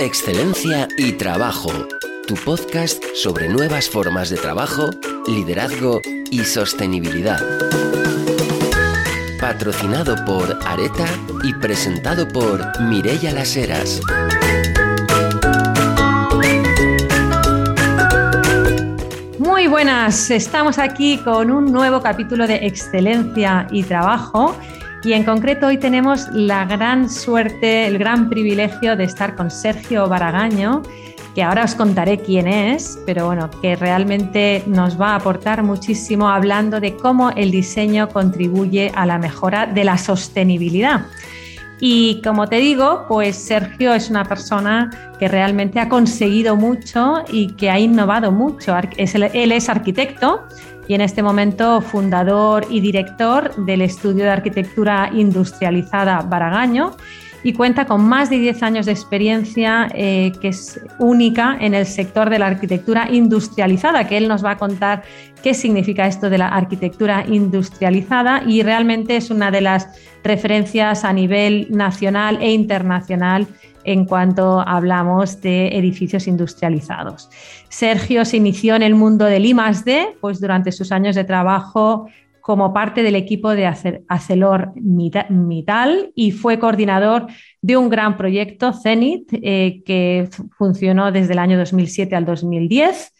Excelencia y Trabajo, tu podcast sobre nuevas formas de trabajo, liderazgo y sostenibilidad. Patrocinado por Areta y presentado por Mirella Las Heras. Muy buenas, estamos aquí con un nuevo capítulo de Excelencia y Trabajo y en concreto hoy tenemos la gran suerte, el gran privilegio de estar con Sergio Baragaño, que ahora os contaré quién es, pero bueno, que realmente nos va a aportar muchísimo hablando de cómo el diseño contribuye a la mejora de la sostenibilidad. Y como te digo, pues Sergio es una persona que realmente ha conseguido mucho y que ha innovado mucho. Él es arquitecto y en este momento fundador y director del estudio de arquitectura industrializada Baragaño y cuenta con más de 10 años de experiencia eh, que es única en el sector de la arquitectura industrializada, que él nos va a contar qué significa esto de la arquitectura industrializada y realmente es una de las referencias a nivel nacional e internacional en cuanto hablamos de edificios industrializados. Sergio se inició en el mundo del I+D, pues durante sus años de trabajo como parte del equipo de ArcelorMittal y fue coordinador de un gran proyecto, Zenit, eh, que funcionó desde el año 2007 al 2010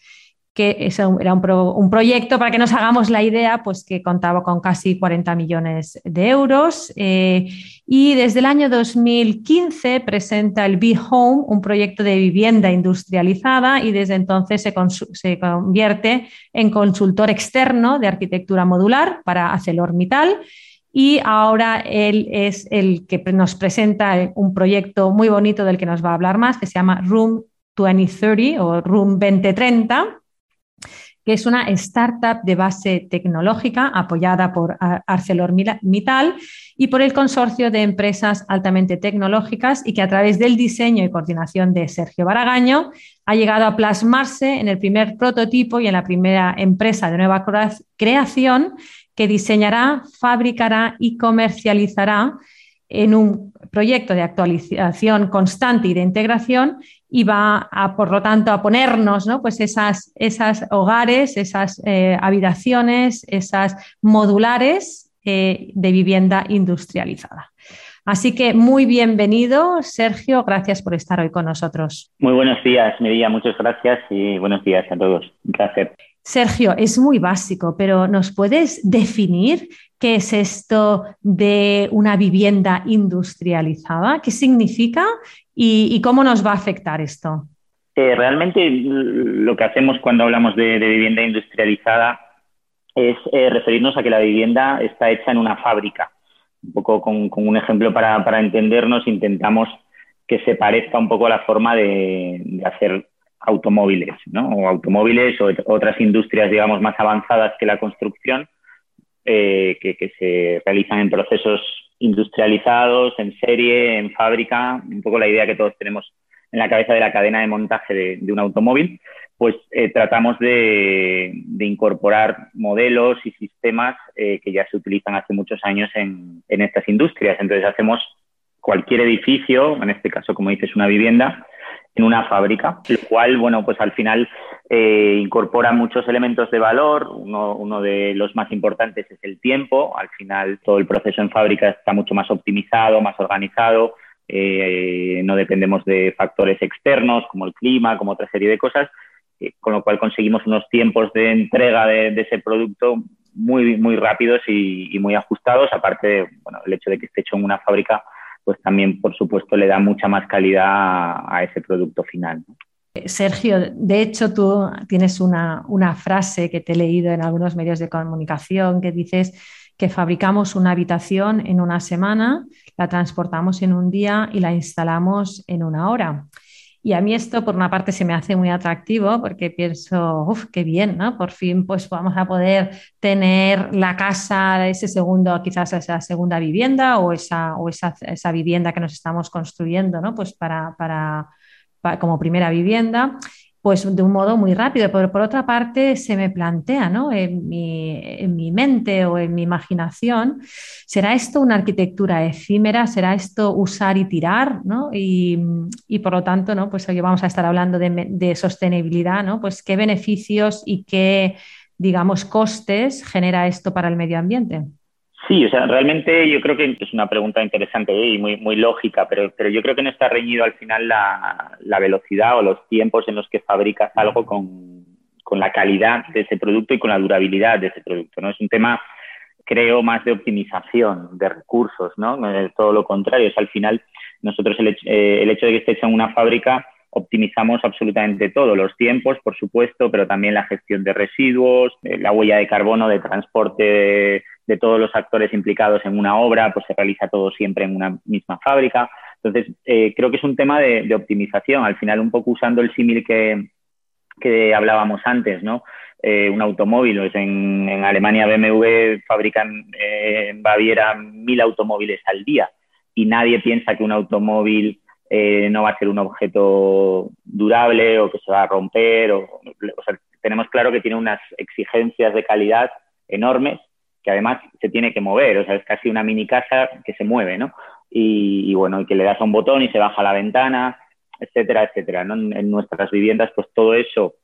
que era un, proyecto, para que nos hagamos la idea, pues que contaba con casi 40 millones de euros. Eh, y desde el año 2015 presenta el Be Home, un proyecto de vivienda industrializada, y desde entonces se, se convierte en consultor externo de arquitectura modular para ArcelorMittal. Y ahora él es el que nos presenta un proyecto muy bonito del que nos va a hablar más, que se llama Room 2030 o Room 2030 que es una startup de base tecnológica apoyada por ArcelorMittal y por el consorcio de empresas altamente tecnológicas y que a través del diseño y coordinación de Sergio Baragaño ha llegado a plasmarse en el primer prototipo y en la primera empresa de nueva creación que diseñará, fabricará y comercializará en un proyecto de actualización constante y de integración y va a, por lo tanto, a ponernos ¿no? pues esas, esas hogares, esas eh, habitaciones, esas modulares eh, de vivienda industrializada. Así que muy bienvenido, Sergio. Gracias por estar hoy con nosotros. Muy buenos días, Medilla. Muchas gracias y buenos días a todos. Un placer. Sergio, es muy básico, pero ¿nos puedes definir qué es esto de una vivienda industrializada? ¿Qué significa y, cómo nos va a afectar esto? Eh, realmente lo que hacemos cuando hablamos de, vivienda industrializada es eh, referirnos a que la vivienda está hecha en una fábrica. Un poco con, un ejemplo para, entendernos, intentamos que se parezca un poco a la forma de, de hacer automóviles, ¿no? O automóviles o otras industrias, digamos, más avanzadas que la construcción, eh, que, se realizan en procesos industrializados, en serie, en fábrica, un poco la idea que todos tenemos en la cabeza de la cadena de montaje de, un automóvil, pues eh, tratamos de, incorporar modelos y sistemas eh, que ya se utilizan hace muchos años en, en estas industrias. Entonces hacemos cualquier edificio, en este caso, como dices, una vivienda, en una fábrica, lo cual, bueno, pues al final eh, incorpora muchos elementos de valor. Uno, de los más importantes es el tiempo. Al final todo el proceso en fábrica está mucho más optimizado, más organizado. Eh, no dependemos de factores externos como el clima, como otra serie de cosas, eh, con lo cual conseguimos unos tiempos de entrega de, ese producto muy, muy rápidos y, muy ajustados, aparte bueno, el hecho de que esté hecho en una fábrica pues también, por supuesto, le da mucha más calidad a, ese producto final. Sergio, de hecho tú tienes una, frase que te he leído en algunos medios de comunicación que dices que fabricamos una habitación en una semana, la transportamos en un día y la instalamos en una hora. Y a mí esto, por una parte, se me hace muy atractivo porque pienso, uff, qué bien, ¿no? Por fin, pues vamos a poder tener la casa, ese segundo, quizás esa segunda vivienda o esa, o esa, esa vivienda que nos estamos construyendo, ¿no? Pues para, para, como primera vivienda. Pues de un modo muy rápido. Pero por otra parte, se me plantea ¿no? en, mi, en mi mente o en mi imaginación, ¿será esto una arquitectura efímera? ¿Será esto usar y tirar? ¿no? Y, y, por lo tanto, ¿no? pues hoy vamos a estar hablando de, de sostenibilidad, ¿no? pues qué beneficios y qué, digamos, costes genera esto para el medio ambiente. Sí, o sea, realmente yo creo que es una pregunta interesante ¿eh? y muy, muy lógica, pero, pero yo creo que no está reñido al final la, la velocidad o los tiempos en los que fabricas algo con, con, la calidad de ese producto y con la durabilidad de ese producto, ¿no? Es un tema, creo, más de optimización de recursos, ¿no? Eh, todo lo contrario, es al final nosotros el, eh, el hecho de que esté hecho en una fábrica optimizamos absolutamente todo, los tiempos, por supuesto, pero también la gestión de residuos, la huella de carbono, de transporte de todos los actores implicados en una obra, pues se realiza todo siempre en una misma fábrica. Entonces, eh, creo que es un tema de, optimización, al final un poco usando el símil que, que, hablábamos antes, ¿no? Eh, un automóvil, pues en, en, Alemania BMW fabrican eh, en Baviera mil automóviles al día y nadie piensa que un automóvil no va a ser un objeto durable o que se va a romper. Tenemos claro que tiene unas exigencias de calidad enormes que además se tiene que mover, o sea, es casi una mini casa que se mueve, ¿no? Y, bueno, y que le das a un botón y se baja la ventana, etcétera, etcétera. En, nuestras viviendas, pues todo eso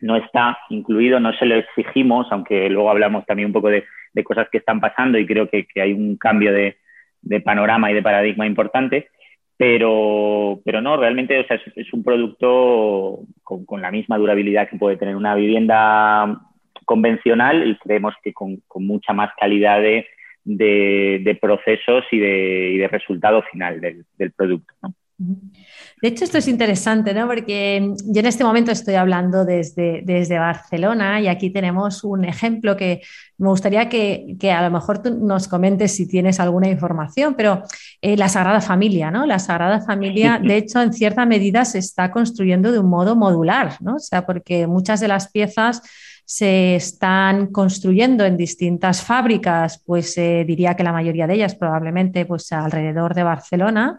no está incluido, no se lo exigimos, aunque luego hablamos también un poco de, cosas que están pasando y creo que, hay un cambio de, panorama y de paradigma importante, pero, pero no, realmente o sea, es, un producto con, la misma durabilidad que puede tener una vivienda convencional y creemos que con, mucha más calidad de, de, procesos y de, de, resultado final del, del producto. De hecho, esto es interesante, ¿no? Porque yo en este momento estoy hablando desde, desde Barcelona y aquí tenemos un ejemplo que me gustaría que, que a lo mejor tú nos comentes si tienes alguna información, pero eh, la Sagrada Familia, ¿no? La Sagrada Familia, de hecho, en cierta medida se está construyendo de un modo modular, ¿no? O sea, porque muchas de las piezas se están construyendo en distintas fábricas, pues eh, diría que la mayoría de ellas probablemente pues alrededor de Barcelona.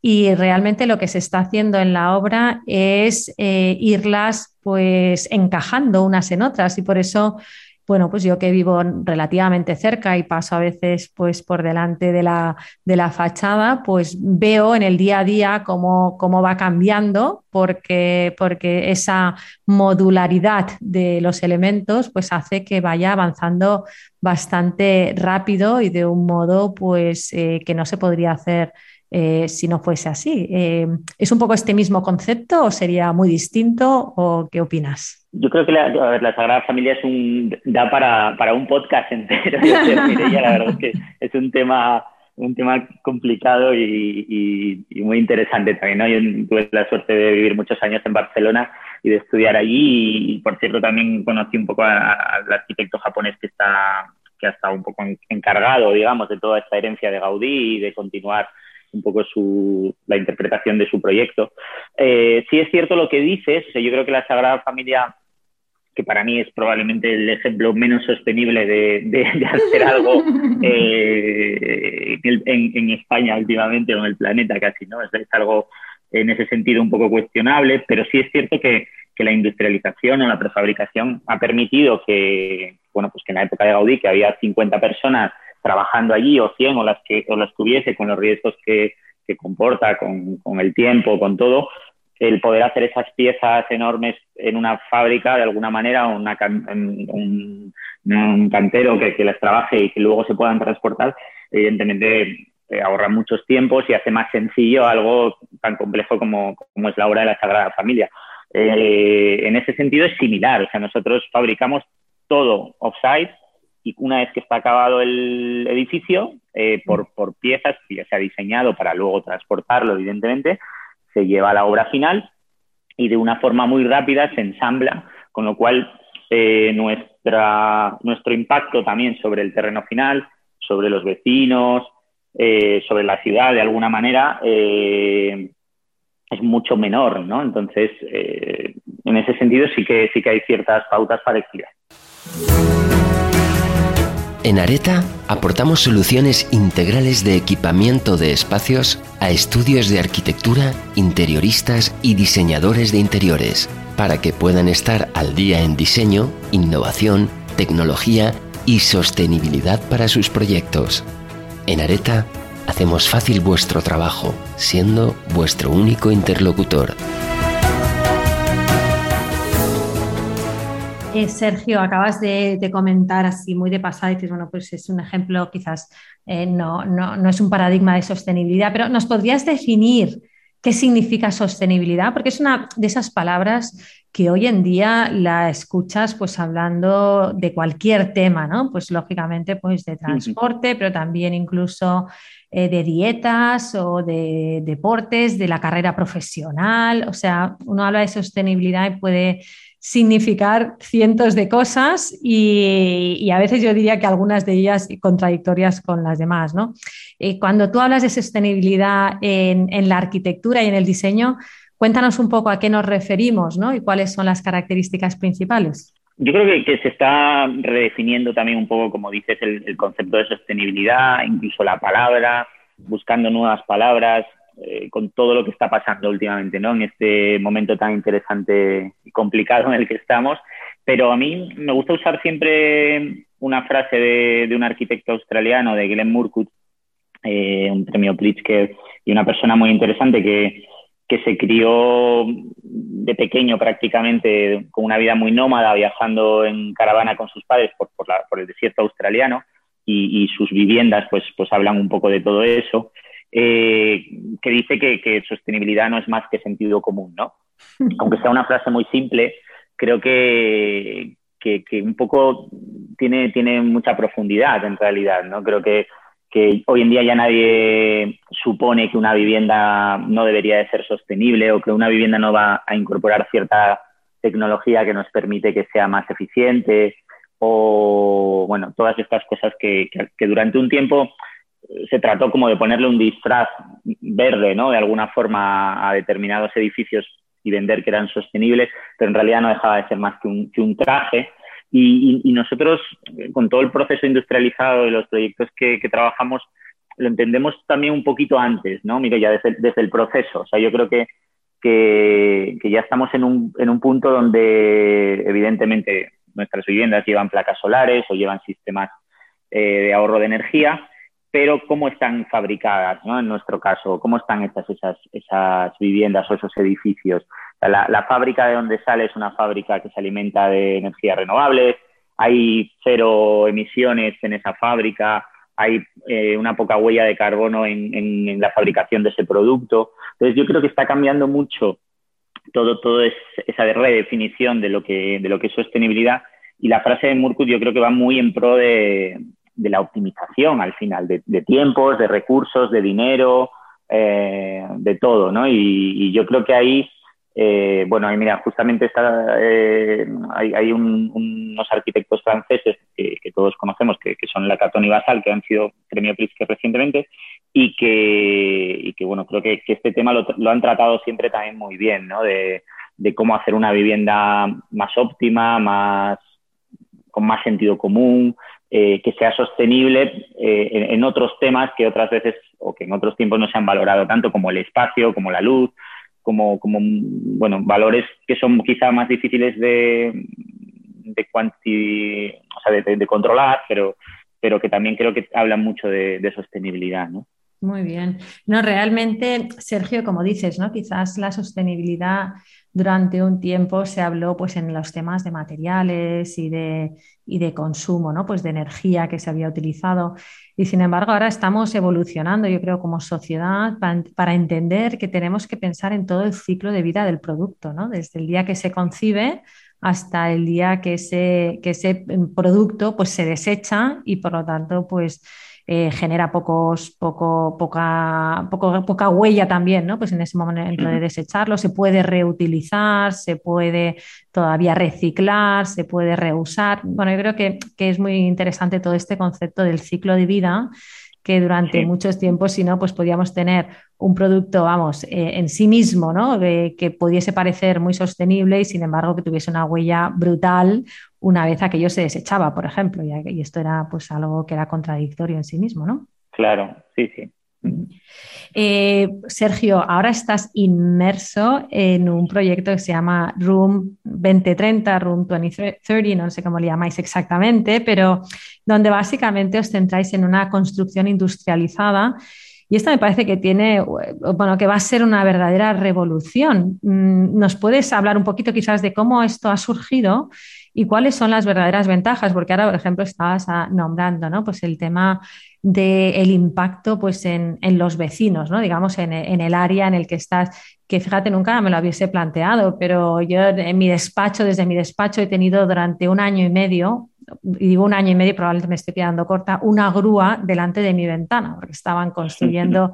Y realmente lo que se está haciendo en la obra es eh, irlas pues encajando unas en otras y por eso bueno, pues yo que vivo relativamente cerca y paso a veces pues por delante de la, de la fachada, pues veo en el día a día cómo, cómo va cambiando porque, porque esa modularidad de los elementos pues hace que vaya avanzando bastante rápido y de un modo pues eh, que no se podría hacer eh, si no fuese así. Eh, ¿Es un poco este mismo concepto o sería muy distinto o qué opinas? Yo creo que la, la Sagrada Familia es un, da para, para un podcast entero. la verdad es que es un tema un tema complicado y, y, muy interesante también. ¿no? Yo tuve la suerte de vivir muchos años en Barcelona y de estudiar allí y, por cierto, también conocí un poco al arquitecto japonés que, está, que ha estado un poco encargado, digamos, de toda esta herencia de Gaudí y de continuar un poco su, la interpretación de su proyecto. Eh, sí es cierto lo que dices, yo creo que la Sagrada Familia, que para mí es probablemente el ejemplo menos sostenible de, hacer algo eh, en, España últimamente o en el planeta casi, ¿no? Es, algo en ese sentido un poco cuestionable, pero sí es cierto que, que la industrialización o la prefabricación ha permitido que, bueno, pues que en la época de Gaudí, que había 50 personas trabajando allí o 100 o las que, o las tuviese con los riesgos que, que comporta, con, con, el tiempo, con todo, el poder hacer esas piezas enormes en una fábrica de alguna manera, una, un, un, cantero que, que, las trabaje y que luego se puedan transportar, evidentemente eh, ahorra muchos tiempos y hace más sencillo algo tan complejo como, como es la obra de la Sagrada Familia. Eh, en ese sentido es similar, o sea, nosotros fabricamos todo off-site y una vez que está acabado el edificio, eh, por, por, piezas que ya se ha diseñado para luego transportarlo, evidentemente, se lleva a la obra final y de una forma muy rápida se ensambla, con lo cual eh, nuestra, nuestro impacto también sobre el terreno final, sobre los vecinos, eh, sobre la ciudad, de alguna manera, es mucho menor, ¿no? Entonces, en ese sentido sí que, sí que hay ciertas pautas parecidas. En Areta aportamos soluciones integrales de equipamiento de espacios a estudios de arquitectura, interioristas y diseñadores de interiores para que puedan estar al día en diseño, innovación, tecnología y sostenibilidad para sus proyectos. En Areta hacemos fácil vuestro trabajo, siendo vuestro único interlocutor. Eh, Sergio, acabas de, comentar así muy de pasada y dices, bueno, pues es un ejemplo, quizás eh, no, no, es un paradigma de sostenibilidad, pero ¿nos podrías definir qué significa sostenibilidad? Porque es una de esas palabras que hoy en día la escuchas pues hablando de cualquier tema, ¿no? Pues lógicamente pues de transporte, pero también incluso eh, de dietas o de deportes, de la carrera profesional. O sea, uno habla de sostenibilidad y puede significar cientos de cosas y, a veces yo diría que algunas de ellas contradictorias con las demás. ¿no? Eh, cuando tú hablas de sostenibilidad en, la arquitectura y en el diseño, cuéntanos un poco a qué nos referimos ¿no? y cuáles son las características principales. Yo creo que, se está redefiniendo también un poco, como dices, el concepto de sostenibilidad, incluso la palabra, buscando nuevas palabras. Eh, con todo lo que está pasando últimamente, ¿no? En este momento tan interesante y complicado en el que estamos. Pero a mí me gusta usar siempre una frase de, un arquitecto australiano, de Glenn Murcutt, eh, un premio Pritzker y una persona muy interesante que, que se crió de pequeño prácticamente con una vida muy nómada, viajando en caravana con sus padres por, por, el desierto australiano y, y, sus viviendas pues, pues hablan un poco de todo eso. Eh, que dice que, sostenibilidad no es más que sentido común, ¿no? Aunque sea una frase muy simple, creo que, que, un poco tiene, tiene mucha profundidad en realidad, ¿no? Creo que, que hoy en día ya nadie supone que una vivienda no debería de ser sostenible o que una vivienda no va a incorporar cierta tecnología que nos permite que sea más eficiente o, bueno, todas estas cosas que, que durante un tiempo se trató como de ponerle un disfraz verde, ¿no? De alguna forma a determinados edificios y vender que eran sostenibles, pero en realidad no dejaba de ser más que un, que un traje. Y, y, nosotros, con todo el proceso industrializado de los proyectos que, que, trabajamos, lo entendemos también un poquito antes, ¿no? Mire, ya desde, desde el proceso. O sea, yo creo que, que, que ya estamos en un, en un punto donde, evidentemente, nuestras viviendas llevan placas solares o llevan sistemas eh, de ahorro de energía, pero cómo están fabricadas, ¿no? En nuestro caso, cómo están hechas esas, esas viviendas o esos edificios. La, fábrica de donde sale es una fábrica que se alimenta de energías renovables, hay cero emisiones en esa fábrica, hay eh, una poca huella de carbono en, la fabricación de ese producto. Entonces yo creo que está cambiando mucho todo, todo esa redefinición de lo, que, de lo que es sostenibilidad y la frase de Murkut yo creo que va muy en pro de, de la optimización al final, de, tiempos, de recursos, de dinero, eh, de todo, ¿no? Y, yo creo que ahí, eh, bueno, ahí mira, justamente está, eh, hay, unos arquitectos franceses que, todos conocemos, que, son Lacaton y Basal, que han sido premio Pritzker recientemente, y que, y que bueno, creo que, este tema lo, lo, han tratado siempre también muy bien, ¿no? De, de cómo hacer una vivienda más óptima, más con más sentido común, eh, que sea sostenible eh, en, otros temas que otras veces o que en otros tiempos no se han valorado tanto como el espacio, como la luz, como, bueno, valores que son quizá más difíciles de, de, o sea, de, controlar, pero, pero que también creo que hablan mucho de, de sostenibilidad, ¿no? Muy bien. No, realmente, Sergio, como dices, ¿no? Quizás la sostenibilidad durante un tiempo se habló pues, en los temas de materiales y de, y de consumo, ¿no? pues de energía que se había utilizado. Y sin embargo, ahora estamos evolucionando, yo creo, como sociedad para, entender que tenemos que pensar en todo el ciclo de vida del producto, ¿no? desde el día que se concibe hasta el día que ese, que ese producto pues, se desecha y por lo tanto pues, eh, genera pocos, poco, poca, poco, poca huella también, ¿no? Pues en ese momento de desecharlo se puede reutilizar, se puede todavía reciclar, se puede reusar. Bueno, yo creo que, que es muy interesante todo este concepto del ciclo de vida que durante muchos tiempos, si no, pues podíamos tener un producto, vamos, eh, en sí mismo, ¿no? que pudiese parecer muy sostenible y sin embargo que tuviese una huella brutal una vez aquello se desechaba, por ejemplo, y, esto era pues algo que era contradictorio en sí mismo, ¿no? Claro, sí, sí. Eh, Sergio, ahora estás inmerso en un proyecto que se llama Room 2030, Room 2030, no sé cómo le llamáis exactamente, pero donde básicamente os centráis en una construcción industrializada. Y esto me parece que tiene, bueno, que va a ser una verdadera revolución. Mm, ¿Nos puedes hablar un poquito quizás de cómo esto ha surgido y cuáles son las verdaderas ventajas? Porque ahora, por ejemplo, estabas ah, nombrando, ¿no? Pues el tema del impacto pues, en, los vecinos, ¿no? digamos, en, en, el área en el que estás, que fíjate, nunca me lo hubiese planteado, pero yo en mi despacho, desde mi despacho, he tenido durante un año y medio digo un año y medio, probablemente me estoy quedando corta, una grúa delante de mi ventana, porque estaban construyendo.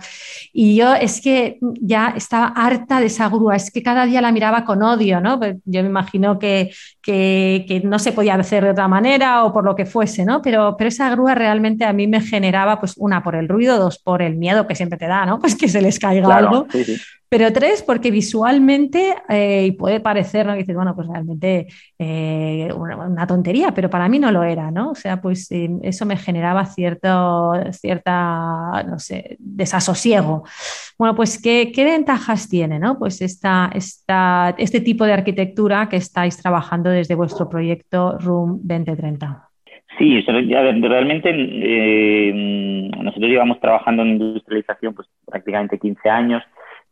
Y yo es que ya estaba harta de esa grúa, es que cada día la miraba con odio, ¿no? Pues yo me imagino que, que, no se podía hacer de otra manera o por lo que fuese, ¿no? Pero, pero esa grúa realmente a mí me generaba, pues, una por el ruido, dos por el miedo que siempre te da, ¿no? Pues que se les caiga algo. Pero tres, porque visualmente, eh, puede parecer, ¿no? dices, bueno, pues realmente eh, una, tontería, pero para mí no lo era, ¿no? O sea, pues eh, eso me generaba cierto, cierta, no sé, desasosiego. Bueno, pues, ¿qué, ventajas tiene, ¿no? Pues esta, esta, este tipo de arquitectura que estáis trabajando desde vuestro proyecto Room 2030. Sí, realmente nosotros llevamos trabajando en industrialización pues prácticamente 15 años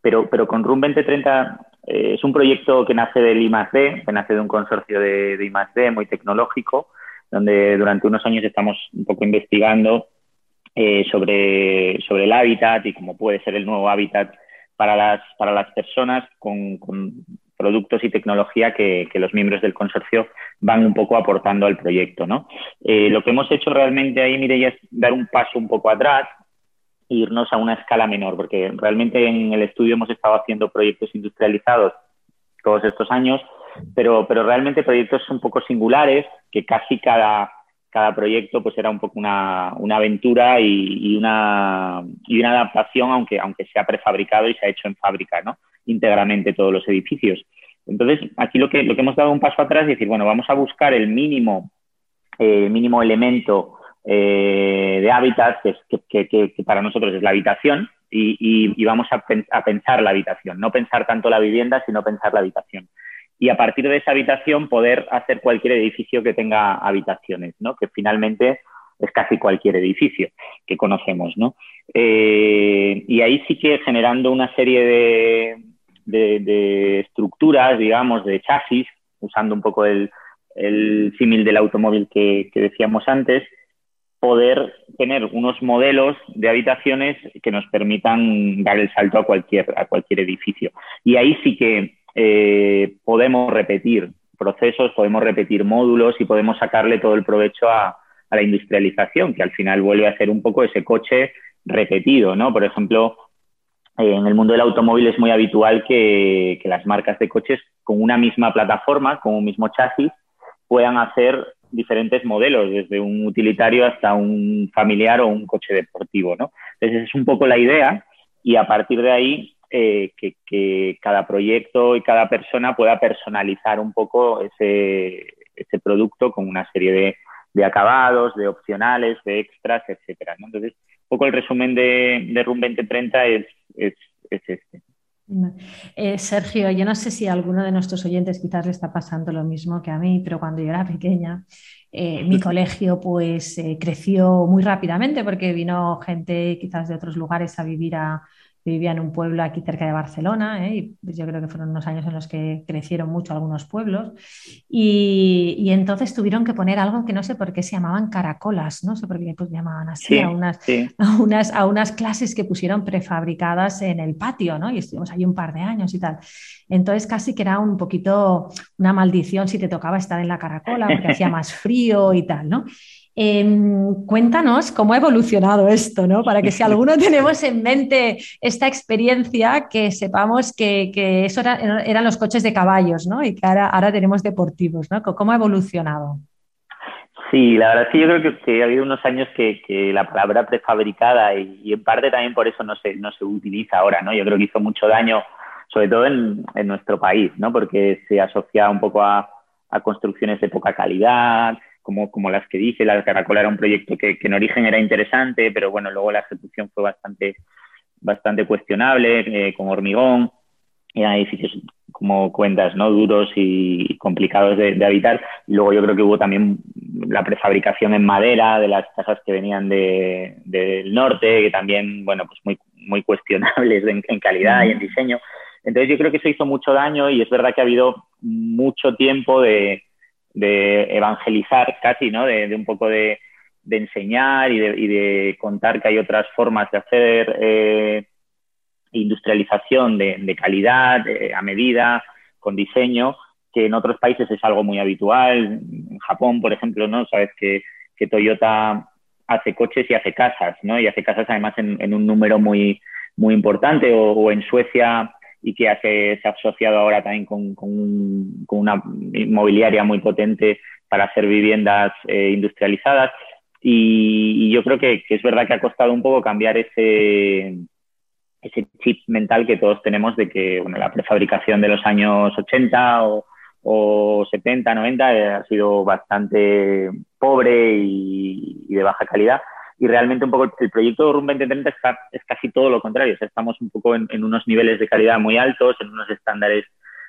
pero, pero con RUM 2030 eh, es un proyecto que nace del I+.D., que nace de un consorcio de, de I+.D. muy tecnológico, donde durante unos años estamos un poco investigando eh, sobre, sobre el hábitat y cómo puede ser el nuevo hábitat para las, para las personas con, productos y tecnología que, los miembros del consorcio van un poco aportando al proyecto. ¿no? Eh, lo que hemos hecho realmente ahí, Mireia, es dar un paso un poco atrás irnos a una escala menor, porque realmente en el estudio hemos estado haciendo proyectos industrializados todos estos años, pero, pero realmente proyectos un poco singulares, que casi cada, cada proyecto pues era un poco una, una aventura y, una, y una adaptación, aunque, aunque sea prefabricado y se ha hecho en fábrica, ¿no? íntegramente todos los edificios. Entonces, aquí lo que, lo que hemos dado un paso atrás es decir, bueno, vamos a buscar el mínimo, eh, mínimo elemento eh, de hábitat, que, para nosotros es la habitación, y, vamos a, pensar la habitación, no pensar tanto la vivienda, sino pensar la habitación. Y a partir de esa habitación poder hacer cualquier edificio que tenga habitaciones, ¿no? que finalmente es casi cualquier edificio que conocemos. ¿no? Eh, y ahí sí que generando una serie de, estructuras, digamos, de chasis, usando un poco el, símil del automóvil que decíamos antes, poder tener unos modelos de habitaciones que nos permitan dar el salto a cualquier, a cualquier edificio. Y ahí sí que eh, podemos repetir procesos, podemos repetir módulos y podemos sacarle todo el provecho a, la industrialización, que al final vuelve a ser un poco ese coche repetido, ¿no? Por ejemplo, eh, en el mundo del automóvil es muy habitual que, que las marcas de coches con una misma plataforma, con un mismo chasis, puedan hacer diferentes modelos, desde un utilitario hasta un familiar o un coche deportivo, ¿no? Entonces, es un poco la idea y a partir de ahí eh, que, cada proyecto y cada persona pueda personalizar un poco ese, producto con una serie de, acabados, de opcionales, de extras, etcétera. Entonces, un poco el resumen de, de RUM 2030 es, es, es este. Eh, Sergio, yo no sé si a alguno de nuestros oyentes quizás le está pasando lo mismo que a mí, pero cuando yo era pequeña, eh, mi colegio pues eh, creció muy rápidamente porque vino gente quizás de otros lugares a vivir a, vivía en un pueblo aquí cerca de Barcelona, ¿eh? y pues yo creo que fueron unos años en los que crecieron mucho algunos pueblos, y, entonces tuvieron que poner algo que no sé por qué se llamaban caracolas, no sé por qué pues, llamaban así, a, unas, a, unas, a unas clases que pusieron prefabricadas en el patio, ¿no? y estuvimos ahí un par de años y tal. Entonces casi que era un poquito una maldición si te tocaba estar en la caracola porque hacía más frío y tal, ¿no? Em, cuéntanos cómo ha evolucionado esto, ¿no? Para que si alguno tenemos en mente esta experiencia, que sepamos que, eso eran los coches de caballos, ¿no? Y que ahora, tenemos deportivos, ¿no? ¿Cómo ha evolucionado? Sí, la verdad es que yo creo que, ha habido unos años que, la palabra prefabricada y, en parte también por eso no se, no se utiliza ahora, ¿no? Yo creo que hizo mucho daño, sobre todo en, nuestro país, ¿no? Porque se asocia un poco a construcciones de poca calidad, como, las que dije, la Caracola era un proyecto que, en origen era interesante, pero bueno, luego la ejecución fue bastante, bastante cuestionable, con hormigón, eran edificios como cuentas, ¿no? Duros y complicados de, habitar. luego yo creo que hubo también la prefabricación en madera de las casas que venían del norte, que también, bueno, pues muy, muy cuestionables en, calidad y en diseño. Entonces yo creo que eso hizo mucho daño y es verdad que ha habido mucho tiempo de, evangelizar casi, ¿no? De, un poco de, enseñar y, de, contar que hay otras formas de hacer eh, industrialización de, calidad, a medida, con diseño, que en otros países es algo muy habitual. En Japón, por ejemplo, ¿no? Sabes que, Toyota hace coches y hace casas, ¿no? Y hace casas además en, un número muy, muy importante. O, en Suecia, y que se ha asociado ahora también con, una inmobiliaria muy potente para hacer viviendas eh, industrializadas. Y, yo creo que, es verdad que ha costado un poco cambiar ese, ese chip mental que todos tenemos de que bueno, la prefabricación de los años 80 o, 70, 90 eh, ha sido bastante pobre y, de baja calidad. Y realmente un poco el proyecto RUM 2030 está, es casi todo lo contrario. estamos un poco en, unos niveles de calidad muy altos, en unos estándares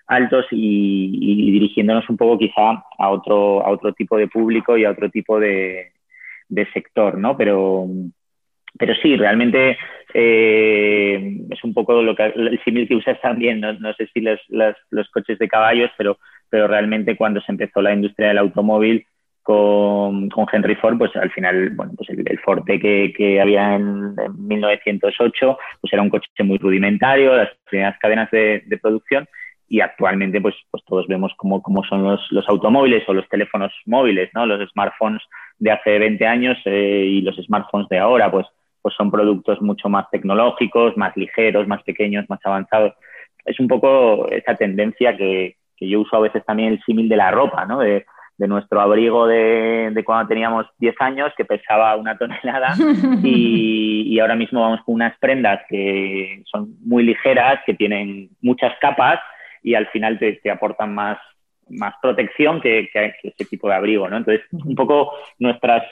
altos y, dirigiéndonos un poco quizá a otro, a otro tipo de público y a otro tipo de, sector, ¿no? Pero, pero sí, realmente eh, es un poco lo que, el símil que usas también, no, sé si los, los, coches de caballos, pero, pero realmente cuando se empezó la industria del automóvil con, Henry Ford, pues al final, bueno, pues el, Forte que, que había en, 1908, pues era un coche muy rudimentario, las primeras cadenas de, producción, y actualmente pues, pues todos vemos cómo, cómo son los, los, automóviles o los teléfonos móviles, ¿no? Los smartphones de hace 20 años eh, y los smartphones de ahora, pues pues son productos mucho más tecnológicos, más ligeros, más pequeños, más avanzados. Es un poco esa tendencia que, yo uso a veces también el símil de la ropa, ¿no? Nuestro abrigo de, cuando teníamos 10 años, que pesaba una tonelada, y, ahora mismo vamos con unas prendas que son muy ligeras, que tienen muchas capas y al final te, aportan más, más protección que, que, ese tipo de abrigo, ¿no? Entonces, un poco nuestras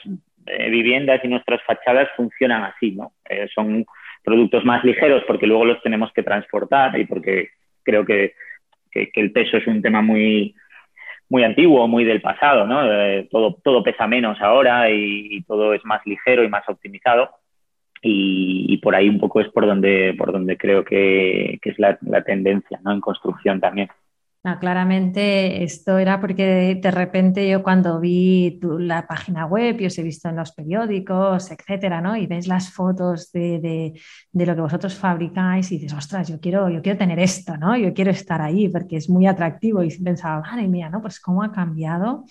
eh, viviendas y nuestras fachadas funcionan así, ¿no? Eh, son productos más ligeros porque luego los tenemos que transportar y porque creo que, el peso es un tema muy, muy antiguo, muy del pasado, ¿no? Eh, todo, todo pesa menos ahora y, todo es más ligero y más optimizado. Y, por ahí un poco es por donde, por donde creo que, es la, la tendencia, ¿no? En construcción también claramente esto era porque de, repente yo cuando vi la página web y os he visto en los periódicos, etcétera, ¿no? Y ves las fotos de, lo que vosotros fabricáis y dices, ostras, yo quiero, yo quiero tener esto, ¿no? Yo quiero estar ahí porque es muy atractivo y pensaba, madre mía, ¿no? Pues cómo ha cambiado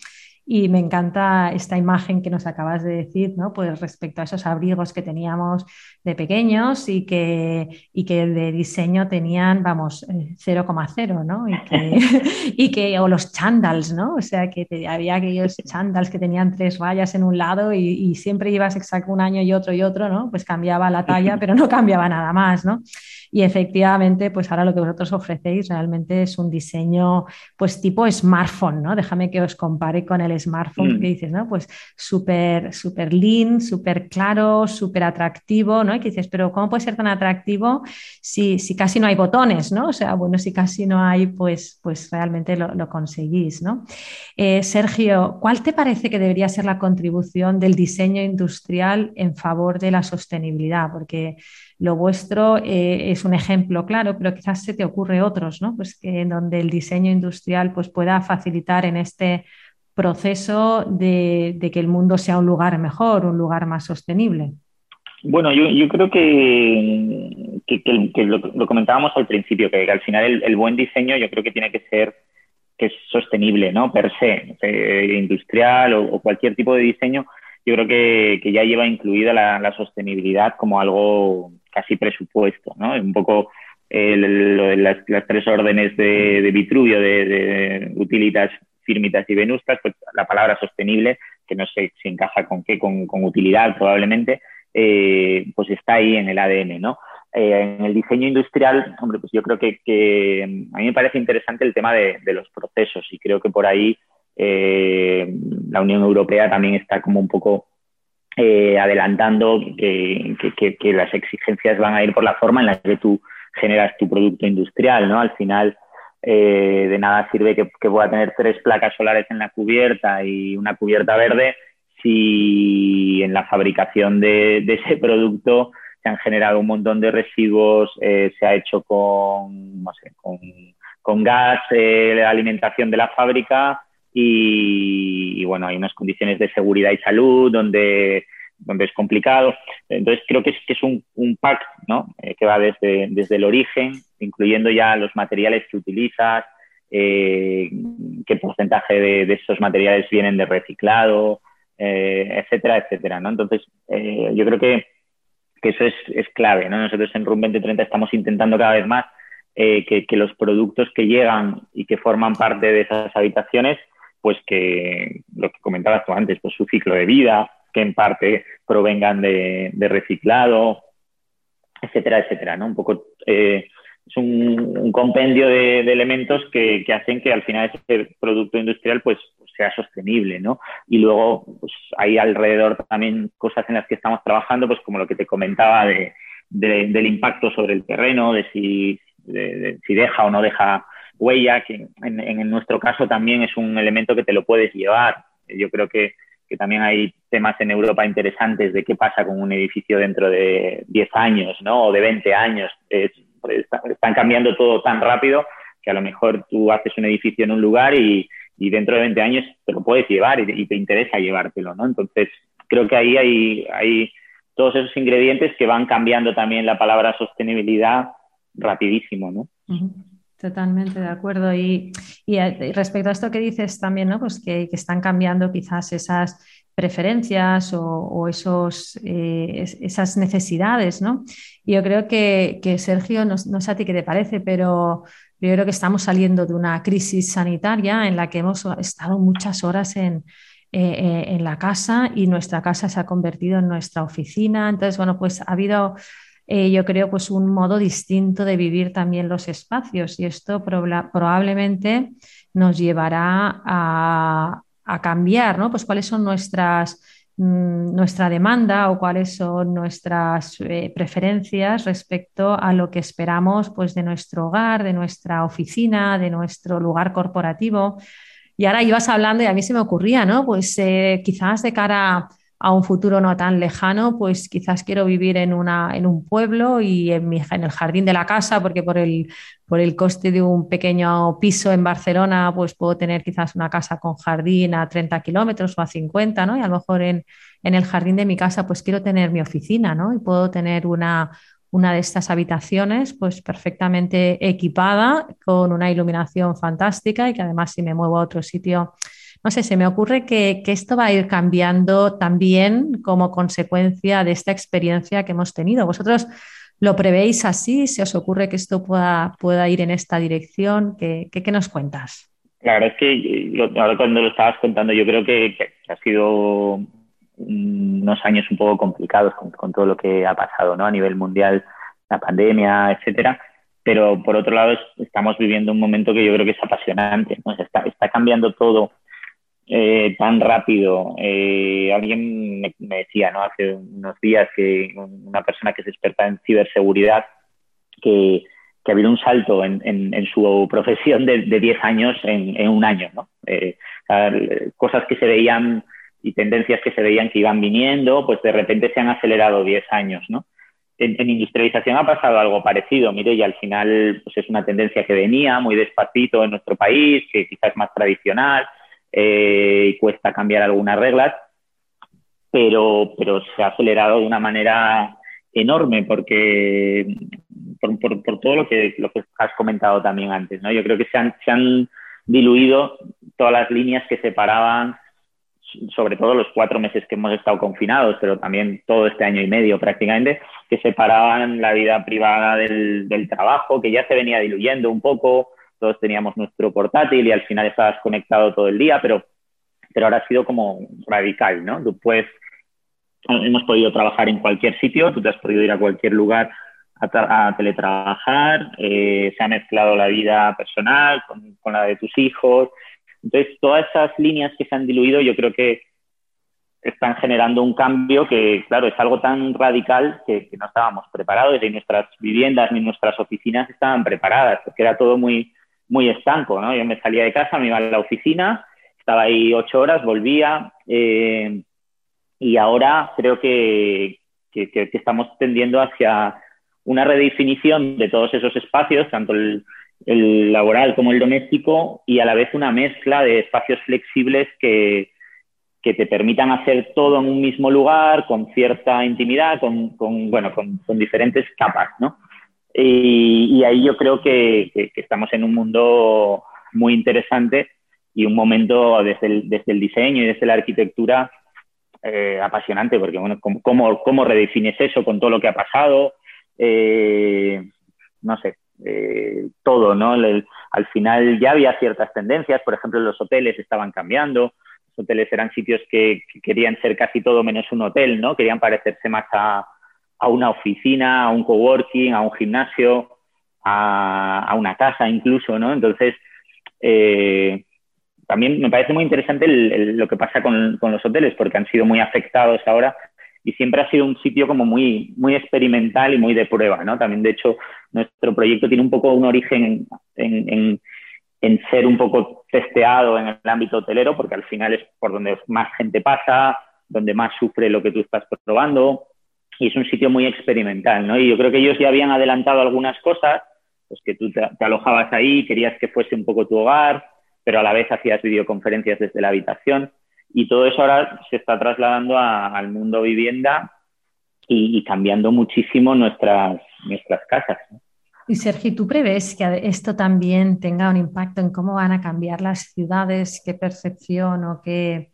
y me encanta esta imagen que nos acabas de decir, ¿no? Pues respecto a esos abrigos que teníamos de pequeños y que, y que de diseño tenían, vamos, 0,0, eh, ¿no? Y que, y que, o los chandals, ¿no? O sea, que había aquellos chandals que tenían tres rayas en un lado y, y siempre ibas exacto un año y otro y otro, ¿no? Pues cambiaba la talla, pero no cambiaba nada más, ¿no? Y efectivamente, pues ahora lo que vosotros ofrecéis realmente es un diseño, pues tipo smartphone, ¿no? Déjame que os compare con el smartphone mm. que dices, ¿no? Pues súper, súper lean, súper claro, súper atractivo, ¿no? Y que dices, pero ¿cómo puede ser tan atractivo si, si casi no hay botones, ¿no? O sea, bueno, si casi no hay, pues, pues realmente lo, conseguís, ¿no? Eh, Sergio, ¿cuál te parece que debería ser la contribución del diseño industrial en favor de la sostenibilidad? Porque lo vuestro eh, es un ejemplo claro, pero quizás se te ocurre otros, ¿no? Pues que en donde el diseño industrial pues, pueda facilitar en este proceso de, que el mundo sea un lugar mejor, un lugar más sostenible. Bueno, yo, creo que, lo, comentábamos al principio, que, al final el, buen diseño yo creo que tiene que ser que es sostenible, ¿no? Per se, eh, industrial o, cualquier tipo de diseño, yo creo que, ya lleva incluida la, sostenibilidad como algo casi presupuesto, ¿no? Un poco las, tres órdenes de, Vitruvio, de, utilitas, firmitas y venustas, pues la palabra sostenible, que no sé si encaja con qué, con, utilidad probablemente, eh, pues está ahí en el ADN, ¿no? Eh, en el diseño industrial, hombre, pues yo creo que, a mí me parece interesante el tema de, los procesos y creo que por ahí eh, la Unión Europea también está como un poco eh, adelantando que, las exigencias van a ir por la forma en la que tú generas tu producto industrial, ¿no? Al final, eh, de nada sirve que, pueda tener tres placas solares en la cubierta y una cubierta verde si en la fabricación de, ese producto se han generado un montón de residuos, eh, se ha hecho con, no sé, con, gas, eh, la alimentación de la fábrica y, bueno, hay unas condiciones de seguridad y salud donde, donde es complicado. Entonces creo que es, que es un, pack ¿no? Eh, que va desde, desde el origen, incluyendo ya los materiales que utilizas, qué porcentaje de, esos materiales vienen de reciclado, eh, etcétera, etcétera, ¿no? Entonces, eh, yo creo que, eso es, clave, ¿no? Nosotros en RUM 2030 estamos intentando cada vez más eh, que, los productos que llegan y que forman parte de esas habitaciones, pues que lo que comentabas tú antes, pues su ciclo de vida, que en parte provengan de, reciclado, etcétera, etcétera, ¿no? Un poco es un, compendio de, elementos que, hacen que al final ese producto industrial pues sea sostenible, ¿no? Y luego pues, hay alrededor también cosas en las que estamos trabajando, pues como lo que te comentaba de, del impacto sobre el terreno, de si deja o no deja huella, que en, nuestro caso también es un elemento que te lo puedes llevar. Yo creo que, también hay temas en Europa interesantes de qué pasa con un edificio dentro de 10 años, ¿no? O de 20 años. están cambiando todo tan rápido que a lo mejor tú haces un edificio en un lugar y, dentro de 20 años te lo puedes llevar y, te interesa llevártelo, ¿no? Entonces, creo que ahí hay todos esos ingredientes que van cambiando también la palabra sostenibilidad rapidísimo, ¿no? Totalmente de acuerdo. Y, respecto a esto que dices también, ¿no? Pues que, están cambiando quizás esas preferencias o, esos, eh, esas necesidades, ¿no? Y yo creo que, Sergio, no, no, sé a ti qué te parece, pero yo creo que estamos saliendo de una crisis sanitaria en la que hemos estado muchas horas en, eh, eh, en la casa y nuestra casa se ha convertido en nuestra oficina. Entonces, bueno, pues ha habido, eh, yo creo, pues un modo distinto de vivir también los espacios y esto probablemente nos llevará a, cambiar, ¿no? Pues cuáles son nuestras Mm, nuestra demanda o cuáles son nuestras eh, preferencias respecto a lo que esperamos pues, de nuestro hogar, de nuestra oficina, de nuestro lugar corporativo. Y ahora ibas hablando y a mí se me ocurría, ¿no? Pues eh, quizás de cara a un futuro no tan lejano, pues quizás quiero vivir en, una, en un pueblo y en, mi, en el jardín de la casa, porque por el, por el coste de un pequeño piso en Barcelona, pues puedo tener quizás una casa con jardín a 30 kilómetros o a 50, ¿no? Y a lo mejor en, en, el jardín de mi casa, pues quiero tener mi oficina, ¿no? Y puedo tener una, una de estas habitaciones, pues perfectamente equipada, con una iluminación fantástica y que además si me muevo a otro sitio no sé, se me ocurre que, esto va a ir cambiando también como consecuencia de esta experiencia que hemos tenido. ¿Vosotros lo prevéis así? ¿Se os ocurre que esto pueda, pueda ir en esta dirección? ¿Qué, qué, nos cuentas? Claro, es que ahora cuando lo estabas contando, yo creo que, ha sido unos años un poco complicados con, todo lo que ha pasado ¿no? a nivel mundial, la pandemia, etcétera pero por otro lado estamos viviendo un momento que yo creo que es apasionante, está, está, cambiando todo eh, tan rápido. Eh, alguien me, decía ¿no? hace unos días que una persona que es experta en ciberseguridad que, que ha habido un salto en, en, su profesión de, de 10 años en, en, un año. ¿no? Eh, cosas que se veían y tendencias que se veían que iban viniendo, pues de repente se han acelerado 10 años. ¿no? En, en, industrialización ha pasado algo parecido, mire, y al final pues es una tendencia que venía muy despacito en nuestro país, que quizás es más tradicional, eh, y cuesta cambiar algunas reglas, pero, pero se ha acelerado de una manera enorme porque por, por, todo lo que, lo que has comentado también antes, ¿no? Yo creo que se han, se han diluido todas las líneas que separaban, sobre todo los cuatro meses que hemos estado confinados, pero también todo este año y medio prácticamente, que separaban la vida privada del, del trabajo, que ya se venía diluyendo un poco, todos teníamos nuestro portátil y al final estabas conectado todo el día, pero, pero ahora ha sido como radical, ¿no? Tú puedes, hemos podido trabajar en cualquier sitio, tú te has podido ir a cualquier lugar a, teletrabajar, eh, se ha mezclado la vida personal con, con, la de tus hijos. Entonces, todas esas líneas que se han diluido, yo creo que están generando un cambio que, claro, es algo tan radical que, no estábamos preparados y nuestras viviendas ni nuestras oficinas estaban preparadas, porque era todo muy, muy estanco, ¿no? Yo me salía de casa, me iba a la oficina, estaba ahí ocho horas, volvía eh, y ahora creo que, que, estamos tendiendo hacia una redefinición de todos esos espacios, tanto el, el laboral como el doméstico, y a la vez una mezcla de espacios flexibles que, que te permitan hacer todo en un mismo lugar, con cierta intimidad, con, con bueno, con, con, diferentes capas, ¿no? Y, ahí yo creo que, que, estamos en un mundo muy interesante y un momento desde el, desde el diseño y desde la arquitectura eh, apasionante, porque, bueno, ¿cómo, ¿cómo, redefines eso con todo lo que ha pasado? Eh, no sé, eh, todo, ¿no? al final ya había ciertas tendencias, por ejemplo, los hoteles estaban cambiando, hoteles eran sitios que, querían ser casi todo menos un hotel, ¿no? Querían parecerse más a, una oficina, a un coworking, a un gimnasio, a, una casa incluso, ¿no? Entonces, eh, también me parece muy interesante lo que pasa con, los hoteles, porque han sido muy afectados ahora y siempre ha sido un sitio como muy, muy experimental y muy de prueba, ¿no? También, de hecho, nuestro proyecto tiene un poco un origen en en ser un poco testeado en el ámbito hotelero, porque al final es por donde más gente pasa, donde más sufre lo que tú estás probando, y es un sitio muy experimental, ¿no? Y yo creo que ellos ya habían adelantado algunas cosas, pues que tú te, alojabas ahí, querías que fuese un poco tu hogar, pero a la vez hacías videoconferencias desde la habitación, y todo eso ahora se está trasladando al mundo vivienda y, cambiando muchísimo nuestras, nuestras casas. Y Sergio, ¿tú prevés que esto también tenga un impacto en cómo van a cambiar las ciudades, qué percepción o qué,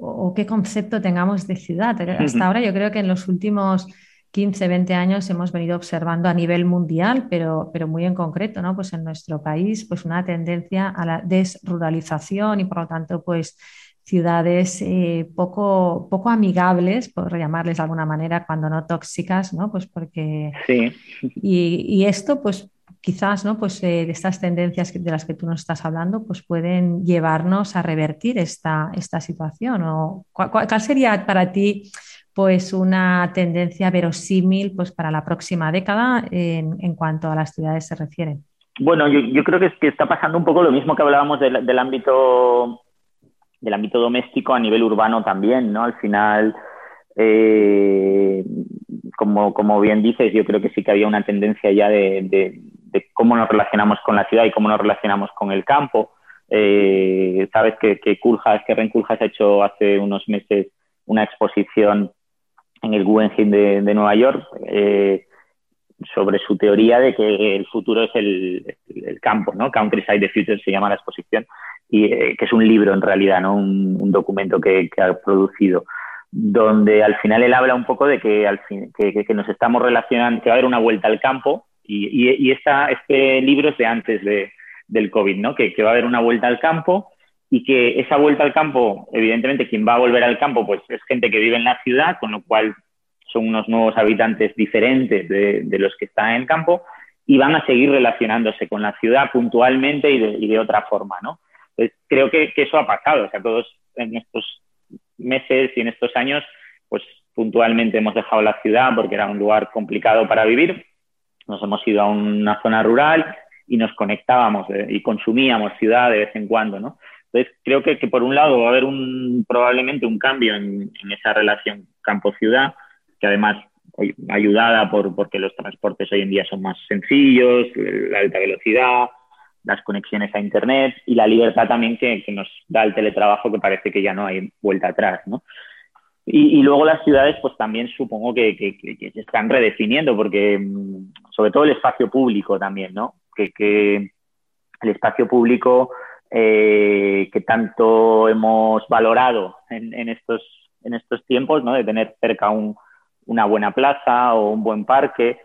o, qué concepto tengamos de ciudad? Hasta ahora yo creo que en los últimos 15, 20 años hemos venido observando a nivel mundial, pero, pero muy en concreto, ¿no? Pues en nuestro país, pues una tendencia a la desruralización y por lo tanto, pues ciudades eh, poco, poco amigables, por llamarles de alguna manera, cuando no tóxicas, ¿no? Pues porque... Sí. Y, esto, pues quizás, ¿no? Pues eh, de estas tendencias de las que tú nos estás hablando, pues pueden llevarnos a revertir esta, esta situación. ¿O cuál, sería para ti, pues, una tendencia verosímil, pues, para la próxima década en, cuanto a las ciudades se refieren? Bueno, yo, creo que está pasando un poco lo mismo que hablábamos del ámbito del ámbito doméstico a nivel urbano también, ¿no? Al final, eh, como, como, bien dices, yo creo que sí que había una tendencia ya de, cómo nos relacionamos con la ciudad y cómo nos relacionamos con el campo. Eh, sabes que, que Culjas, que Ren ha hecho hace unos meses una exposición en el Guggenheim de, de Nueva York eh, sobre su teoría de que el futuro es el, el, campo, ¿no? Countryside the Future se llama la exposición y, eh, que es un libro en realidad, ¿no? un, documento que, ha producido, donde al final él habla un poco de que, al fin, que, nos estamos relacionando, que va a haber una vuelta al campo y, y, esta, este libro es de antes de, del COVID, ¿no? Que, que va a haber una vuelta al campo y que esa vuelta al campo, evidentemente quien va a volver al campo pues es gente que vive en la ciudad, con lo cual son unos nuevos habitantes diferentes de, de los que están en el campo y van a seguir relacionándose con la ciudad puntualmente y de, y de otra forma, ¿no? creo que, eso ha pasado. O sea, todos en estos meses y en estos años, pues puntualmente hemos dejado la ciudad porque era un lugar complicado para vivir. Nos hemos ido a una zona rural y nos conectábamos eh, y consumíamos ciudad de vez en cuando, ¿no? Entonces, creo que, por un lado va a haber probablemente un cambio en, esa relación campo-ciudad, que además ayudada por porque los transportes hoy en día son más sencillos, la alta velocidad, las conexiones a Internet y la libertad también que, nos da el teletrabajo, que parece que ya no hay vuelta atrás, ¿no? Y, luego las ciudades, pues también supongo que, que, se están redefiniendo, porque mm, sobre todo el espacio público también, ¿no? Que, el espacio público eh, que tanto hemos valorado en, estos, en estos tiempos, ¿no? De tener cerca un, una buena plaza o un buen parque,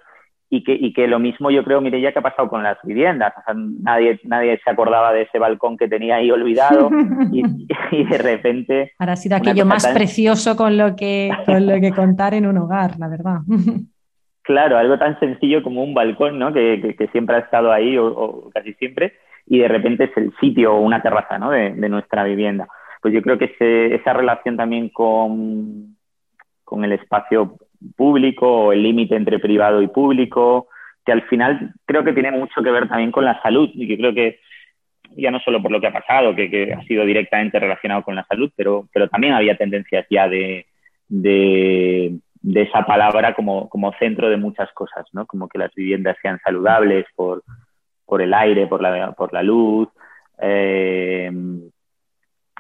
y que, y que lo mismo yo creo, ya que ha pasado con las viviendas. nadie, nadie se acordaba de ese balcón que tenía ahí olvidado y, de repente... Ahora ha sido aquello más precioso con lo, que, con lo que contar en un hogar, la verdad. Claro, algo tan sencillo como un balcón, ¿no? Que, que, siempre ha estado ahí o, casi siempre y de repente es el sitio o una terraza, ¿no? De, de nuestra vivienda. pues yo creo que esa relación también con, con el espacio público el límite entre privado y público, que al final creo que tiene mucho que ver también con la salud y que creo que ya no solo por lo que ha pasado, que, ha sido directamente relacionado con la salud, pero, pero también había tendencias ya de, de, esa palabra como, como, centro de muchas cosas, ¿no? Como que las viviendas sean saludables por, por el aire, por la, por la luz, eh,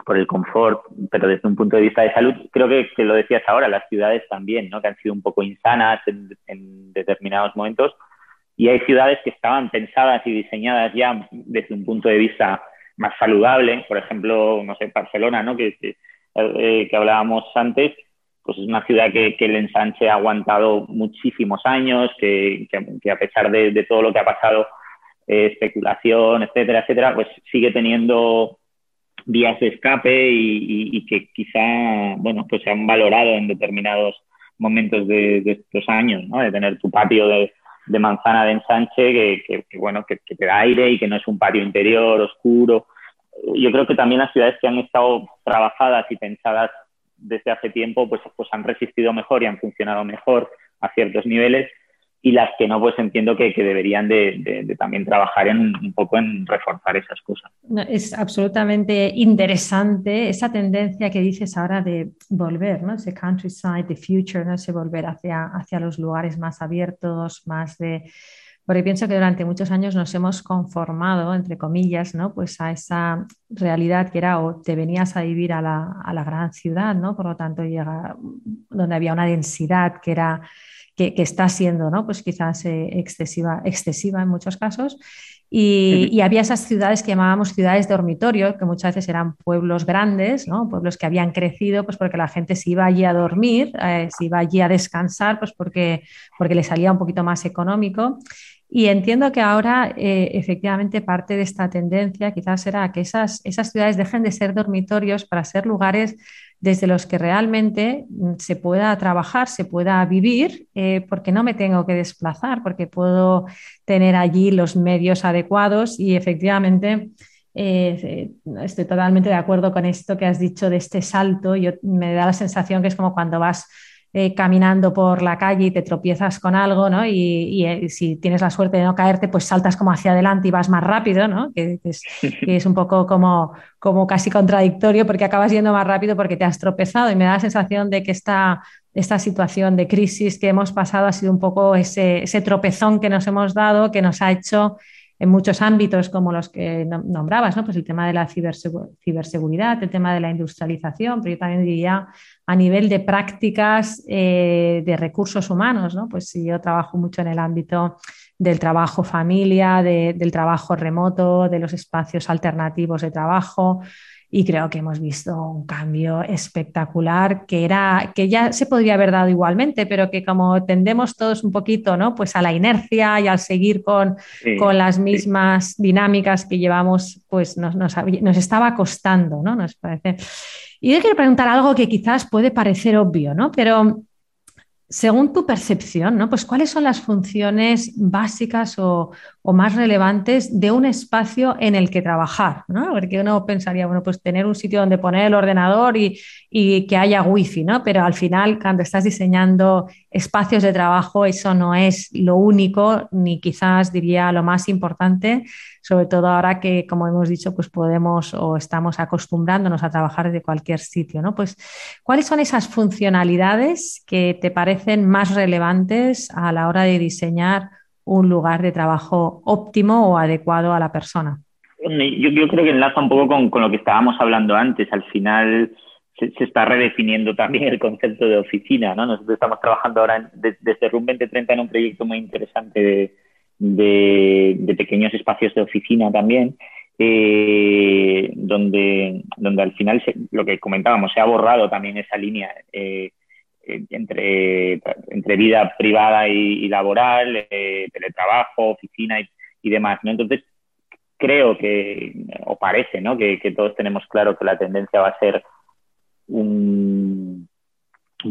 por el confort, pero desde un punto de vista de salud, creo que, que, lo decías ahora, las ciudades también, ¿no? Que han sido un poco insanas en, en determinados momentos y hay ciudades que estaban pensadas y diseñadas ya desde un punto de vista más saludable, por ejemplo, no sé, Barcelona, ¿no? Que, que, eh, hablábamos antes, pues es una ciudad que, el ensanche ha aguantado muchísimos años, que, a pesar de, todo lo que ha pasado, eh, especulación, etcétera, etcétera, pues sigue teniendo vías de escape y, que quizá, bueno, pues se han valorado en determinados momentos de, de estos años, ¿no? De tener tu patio de de manzana de ensanche que, bueno, que, te da aire y que no es un patio interior oscuro. Yo creo que también las ciudades que han estado trabajadas y pensadas desde hace tiempo, pues, pues han resistido mejor y han funcionado mejor a ciertos niveles y las que no, pues entiendo que, deberían de, también trabajar en, un poco en reforzar esas cosas. Es absolutamente interesante esa tendencia que dices ahora de volver, ¿no? Ese countryside, the future, ¿no? Ese volver hacia, hacia los lugares más abiertos, más de... Porque pienso que durante muchos años nos hemos conformado, entre comillas, ¿no? Pues a esa realidad que era o te venías a vivir a la, a la gran ciudad, ¿no? Por lo tanto, llega donde había una densidad que era que, está siendo ¿no? pues quizás eh, excesiva, excesiva en muchos casos. Y, había esas ciudades que llamábamos ciudades dormitorio, que muchas veces eran pueblos grandes, ¿no? pueblos que habían crecido pues porque la gente se iba allí a dormir, eh, se iba allí a descansar, pues porque, porque le salía un poquito más económico. Y entiendo que ahora eh, efectivamente parte de esta tendencia quizás será que esas, esas ciudades dejen de ser dormitorios para ser lugares desde los que realmente mm, se pueda trabajar, se pueda vivir, eh, porque no me tengo que desplazar, porque puedo tener allí los medios adecuados y efectivamente eh, estoy totalmente de acuerdo con esto que has dicho de este salto. Yo, me da la sensación que es como cuando vas eh, caminando por la calle y te tropiezas con algo, ¿no? Y, eh, si tienes la suerte de no caerte, pues saltas como hacia adelante y vas más rápido, ¿no? Que, es, un poco como, como casi contradictorio porque acabas yendo más rápido porque te has tropezado y me da la sensación de que esta, esta situación de crisis que hemos pasado ha sido un poco ese, ese tropezón que nos hemos dado, que nos ha hecho en muchos ámbitos como los que nombrabas, ¿no? pues el tema de la ciberseguridad, el tema de la industrialización, pero yo también diría a nivel de prácticas eh, de recursos humanos, ¿no? pues yo trabajo mucho en el ámbito del trabajo familia, del trabajo remoto, de los espacios alternativos de trabajo, y creo que hemos visto un cambio espectacular que era que ya se podría haber dado igualmente, pero que como tendemos todos un poquito, ¿no? Pues a la inercia y al seguir con, con las mismas dinámicas que llevamos, pues nos, nos, nos, estaba costando, ¿no? Nos parece. Y yo quiero preguntar algo que quizás puede parecer obvio, ¿no? Pero según tu percepción, ¿no? Pues cuáles son las funciones básicas o, más relevantes de un espacio en el que trabajar, ¿no? Porque uno pensaría, bueno, pues tener un sitio donde poner el ordenador y, que haya wifi, ¿no? Pero al final, cuando estás diseñando espacios de trabajo, eso no es lo único, ni quizás diría lo más importante, sobre todo ahora que, como hemos dicho, pues podemos o estamos acostumbrándonos a trabajar desde cualquier sitio, ¿no? Pues, ¿cuáles son esas funcionalidades que te parecen más relevantes a la hora de diseñar un lugar de trabajo óptimo o adecuado a la persona? Yo, creo que enlaza un poco con, lo que estábamos hablando antes. Al final se, está redefiniendo también el concepto de oficina. ¿no? Nosotros estamos trabajando ahora desde Room 2030 en un proyecto muy interesante de, pequeños espacios de oficina también. Eh, donde, donde al final lo que comentábamos, se ha borrado también esa línea eh, eh, entre, entre vida privada y, laboral, teletrabajo, oficina y, demás. ¿no? Entonces, creo que, o parece, ¿no? Que, todos tenemos claro que la tendencia va a ser un,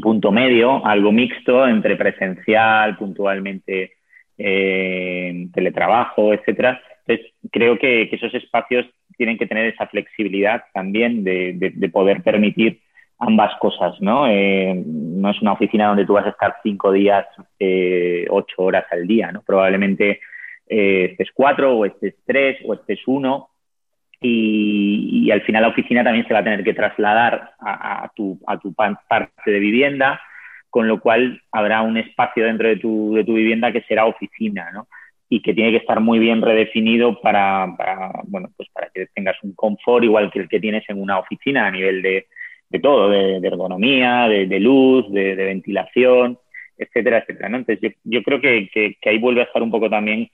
punto medio, algo mixto entre presencial, puntualmente teletrabajo, etcétera, Entonces, creo que, esos espacios tienen que tener esa flexibilidad también de, poder permitir ambas cosas, ¿no? Eh, no es una oficina donde tú vas a estar cinco días, eh, ocho horas al día, ¿no? Probablemente eh, estés cuatro o estés tres o estés uno y, al final la oficina también se va a tener que trasladar a tu parte de vivienda, con lo cual habrá un espacio dentro de tu, de tu vivienda que será oficina, ¿no? y que tiene que estar muy bien redefinido para, bueno, pues para que tengas un confort igual que el que tienes en una oficina a nivel de, de todo, de, ergonomía, de, luz, de, ventilación, etcétera, etcétera. Entonces, yo, creo que, que, ahí vuelve a estar un poco también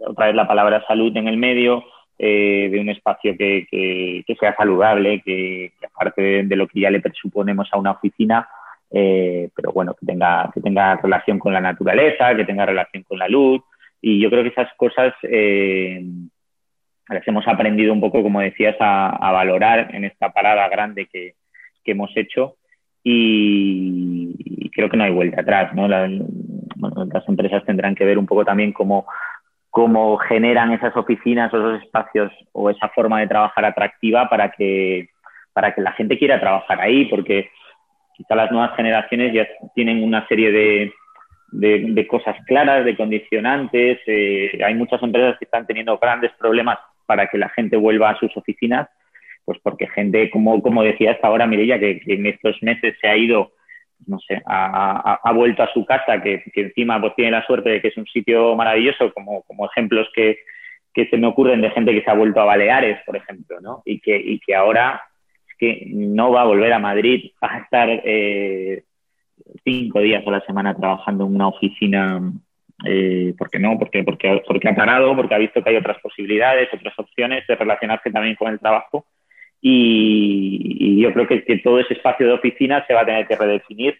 otra vez la palabra salud en el medio, eh, de un espacio que, que sea saludable, que, aparte de, lo que ya le presuponemos a una oficina, eh, pero bueno, que tenga, que tenga relación con la naturaleza, que tenga relación con la luz, y yo creo que esas cosas eh, las hemos aprendido un poco, como decías, a, valorar en esta parada grande que, hemos hecho y, creo que no hay vuelta atrás. ¿no? las empresas tendrán que ver un poco también cómo, cómo generan esas oficinas o esos espacios o esa forma de trabajar atractiva para que, para que la gente quiera trabajar ahí, porque quizá las nuevas generaciones ya tienen una serie de, de, cosas claras, de condicionantes. Eh, hay muchas empresas que están teniendo grandes problemas para que la gente vuelva a sus oficinas, pues porque gente, como, como decía hasta ahora Mireia, que, en estos meses se ha ido, no sé, ha, vuelto a su casa, que, encima pues tiene la suerte de que es un sitio maravilloso, como, como ejemplos que, que se me ocurren de gente que se ha vuelto a Baleares, por ejemplo, ¿no? Y que, y que ahora que no va a volver a Madrid a estar eh, cinco días a la semana trabajando en una oficina, eh, ¿por qué no? Porque, porque, porque ha parado, porque ha visto que hay otras posibilidades, otras opciones de relacionarse también con el trabajo. Y, yo creo que, todo ese espacio de oficina se va a tener que redefinir,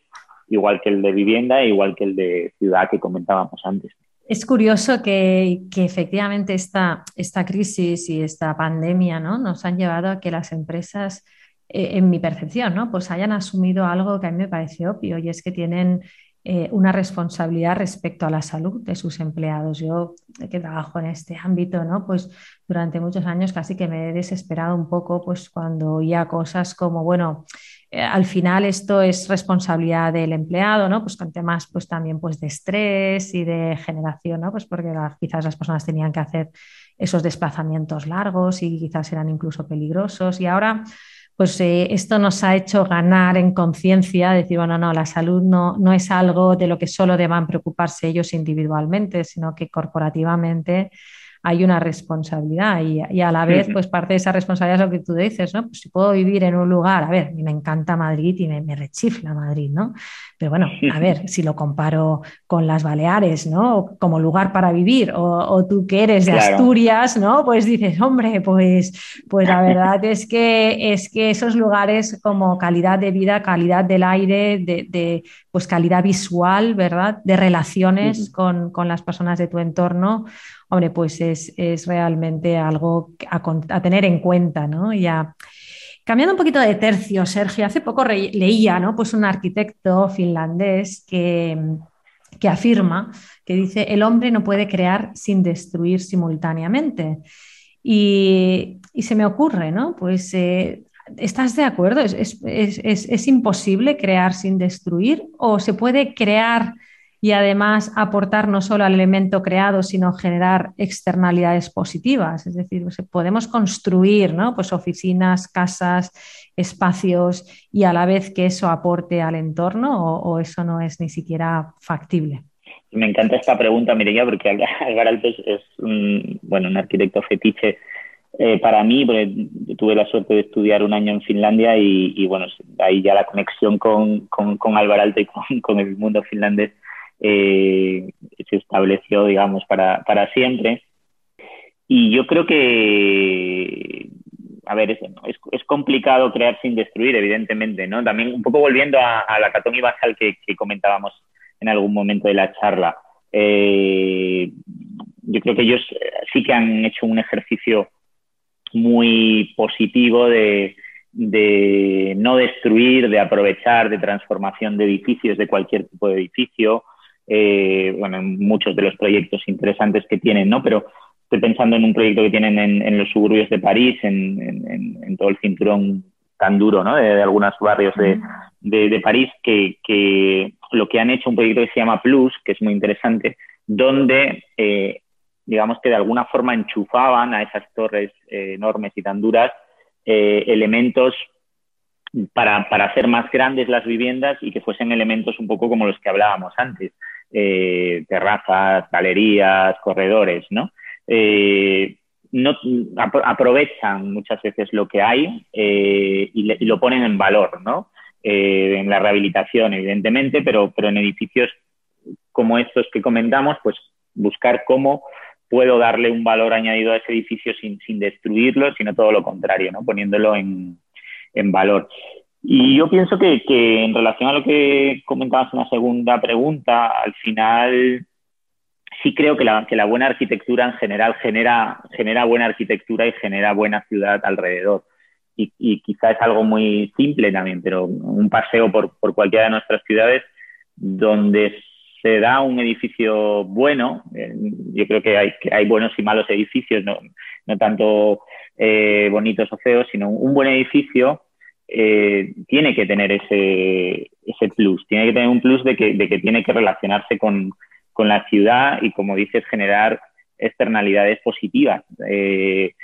igual que el de vivienda, igual que el de ciudad que comentábamos antes. Es curioso que, que efectivamente esta, esta crisis y esta pandemia ¿no? nos han llevado a que las empresas eh, en mi percepción, ¿no? Pues hayan asumido algo que a mí me parece obvio y es que tienen eh, una responsabilidad respecto a la salud de sus empleados. Yo que trabajo en este ámbito, ¿no? Pues durante muchos años casi que me he desesperado un poco, pues cuando oía cosas como, bueno, eh, al final esto es responsabilidad del empleado, ¿no? Pues con temas pues también pues de estrés y de generación, ¿no? Pues porque quizás las personas tenían que hacer esos desplazamientos largos y quizás eran incluso peligrosos y ahora pues eh, esto nos ha hecho ganar en conciencia, decir, bueno, no, la salud no, no es algo de lo que solo deban preocuparse ellos individualmente, sino que corporativamente hay una responsabilidad y, a la vez, pues parte de esa responsabilidad es lo que tú dices, ¿no? Pues si puedo vivir en un lugar, a ver, me encanta Madrid y me, rechifla Madrid, ¿no? Pero bueno, a ver, si lo comparo con las Baleares, ¿no? Como lugar para vivir, o, tú que eres de Asturias, ¿no? Pues dices, hombre, pues, pues la verdad es que, es que esos lugares como calidad de vida, calidad del aire, de, pues calidad visual, ¿verdad? De relaciones con, con las personas de tu entorno, pues es, realmente algo a, tener en cuenta, ¿no? Ya. Cambiando un poquito de tercio, Sergio, hace poco leía, ¿no? Pues un arquitecto finlandés que, que afirma, que dice, el hombre no puede crear sin destruir simultáneamente. Y, se me ocurre, ¿no? Pues, eh, ¿estás de acuerdo? ¿Es, es, imposible crear sin destruir? ¿O se puede crear y además aportar no solo al elemento creado, sino generar externalidades positivas. Es decir, pues, podemos construir ¿no? pues oficinas, casas, espacios y a la vez que eso aporte al entorno o, eso no es ni siquiera factible. Me encanta esta pregunta, Mireia, porque Álvaro Alpes es un, bueno, un arquitecto fetiche eh, para mí, porque tuve la suerte de estudiar un año en Finlandia y, bueno, ahí ya la conexión con, con, Álvaro Alte y con, el mundo finlandés eh, se estableció, digamos, para, para, siempre. Y yo creo que, a ver, es, es, complicado crear sin destruir, evidentemente, ¿no? También un poco volviendo a, la catón y basal que, comentábamos en algún momento de la charla. Eh, yo creo que ellos sí que han hecho un ejercicio muy positivo de, de no destruir, de aprovechar, de transformación de edificios, de cualquier tipo de edificio, eh, bueno, muchos de los proyectos interesantes que tienen, ¿no? Pero, estoy pensando en un proyecto que tienen en, los suburbios de París, en, todo el cinturón tan duro ¿no? de, algunos barrios de, París, que, lo que han hecho un proyecto que se llama Plus, que es muy interesante, donde eh, digamos que de alguna forma enchufaban a esas torres eh, enormes y tan duras eh, elementos para, hacer más grandes las viviendas y que fuesen elementos un poco como los que hablábamos antes, eh, terrazas, galerías, corredores, ¿no? no aprovechan muchas veces lo que hay y, lo ponen en valor, ¿no? en la rehabilitación, evidentemente, pero, pero en edificios como estos que comentamos, pues buscar cómo puedo darle un valor añadido a ese edificio sin, destruirlo, sino todo lo contrario, ¿no? poniéndolo en, valor. Y yo pienso que, en relación a lo que comentabas en la segunda pregunta, al final sí creo que la, buena arquitectura en general genera, genera buena arquitectura y genera buena ciudad alrededor. Y, y quizá es algo muy simple también, pero un paseo por, por cualquiera de nuestras ciudades donde se da un edificio bueno, eh, yo creo que hay, que hay buenos y malos edificios, no, tanto eh, bonitos o feos, sino un buen edificio eh, tiene que tener ese, ese, plus, tiene que tener un plus de que, de que tiene que relacionarse con, con, la ciudad y, como dices, generar externalidades positivas. Eh,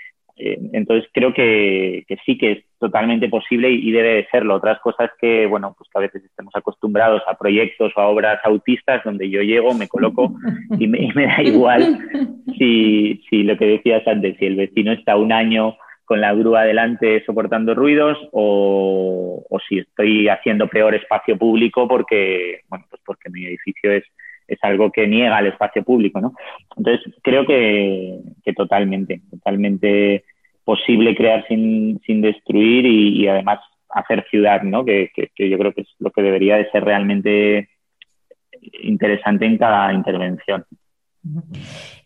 entonces creo que, sí que es totalmente posible y, debe de serlo. Otras cosas que, bueno, pues que a veces estemos acostumbrados a proyectos o a obras autistas donde yo llego, me coloco y me, da igual si, si, lo que decías antes, si el vecino está un año con la grúa adelante soportando ruidos o, o si estoy haciendo peor espacio público porque, bueno, pues porque mi edificio es, es algo que niega el espacio público, ¿no? Entonces, creo que, que totalmente, totalmente posible crear sin, sin destruir y, además hacer ciudad, ¿no? Que, que, yo creo que es lo que debería de ser realmente interesante en cada intervención.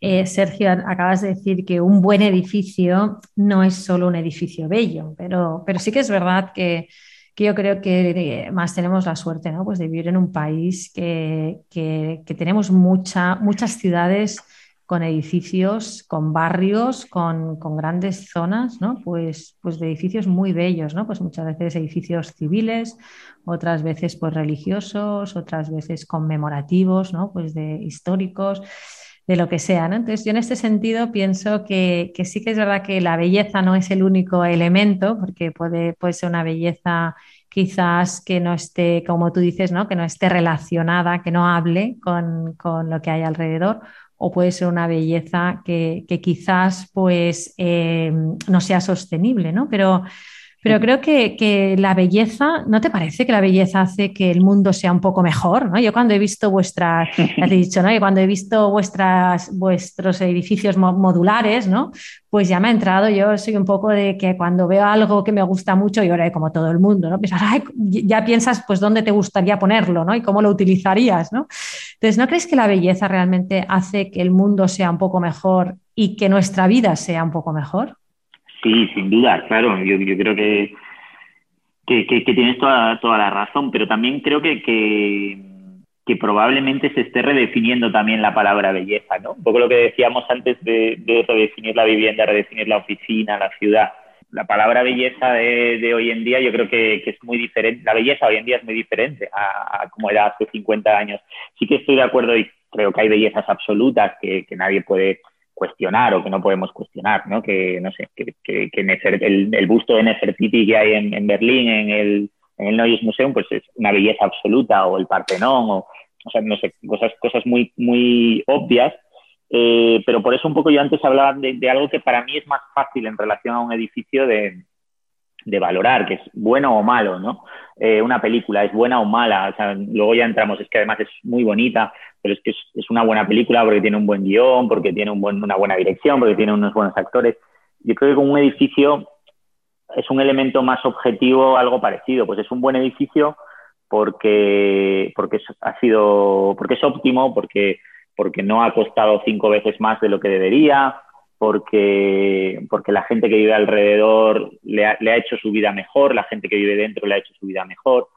Eh, Sergio, acabas de decir que un buen edificio no es solo un edificio bello, pero, pero sí que es verdad que que yo creo que más tenemos la suerte ¿no? pues de vivir en un país que, que, tenemos mucha, muchas ciudades con edificios, con barrios, con, con, grandes zonas, ¿no? pues, pues de edificios muy bellos, ¿no? pues muchas veces edificios civiles, otras veces pues religiosos, otras veces conmemorativos, ¿no? pues de históricos de lo que sea. ¿no? Entonces, yo en este sentido pienso que, sí que es verdad que la belleza no es el único elemento, porque puede, puede ser una belleza quizás que no esté, como tú dices, ¿no? que no esté relacionada, que no hable con, lo que hay alrededor, o puede ser una belleza que, quizás pues, eh, no sea sostenible, ¿no? Pero pero creo que, la belleza, ¿no te parece que la belleza hace que el mundo sea un poco mejor? ¿no? Yo cuando he visto vuestras, ya te he dicho, ¿no? Y cuando he visto vuestras, vuestros edificios modulares, ¿no? Pues ya me ha entrado, yo soy un poco de que cuando veo algo que me gusta mucho, y ahora como todo el mundo, ¿no? ya piensas pues dónde te gustaría ponerlo, ¿no? Y cómo lo utilizarías, ¿no? Entonces, ¿no crees que la belleza realmente hace que el mundo sea un poco mejor y que nuestra vida sea un poco mejor? Sí, sin duda, claro. Yo, creo que, que, tienes toda, toda la razón, pero también creo que, que, probablemente se esté redefiniendo también la palabra belleza, ¿no? Un poco lo que decíamos antes de, redefinir la vivienda, redefinir la oficina, la ciudad. La palabra belleza de, hoy en día yo creo que, es muy diferente. La belleza hoy en día es muy diferente a, a como era hace 50 años. Sí que estoy de acuerdo y creo que hay bellezas absolutas que, nadie puede cuestionar o que no podemos cuestionar, ¿no? Que, no sé, que, que, el, busto de Nefertiti que hay en, Berlín, en el, en el Neues Museum, pues es una belleza absoluta, o el Partenón, o, o sea, no sé, cosas, cosas muy, muy obvias, eh, pero por eso un poco yo antes hablaba de, algo que para mí es más fácil en relación a un edificio de, de valorar, que es bueno o malo, ¿no? Eh, una película es buena o mala, o sea, luego ya entramos, es que además es muy bonita, pero es que es, una buena película porque tiene un buen guion, porque tiene un buen, una buena dirección, porque tiene unos buenos actores. Yo creo que con un edificio es un elemento más objetivo, algo parecido, pues es un buen edificio porque, porque ha sido, porque es óptimo, porque, porque no ha costado cinco veces más de lo que debería, porque, porque la gente que vive alrededor le ha, hecho su vida mejor, la gente que vive dentro le ha hecho su vida mejor.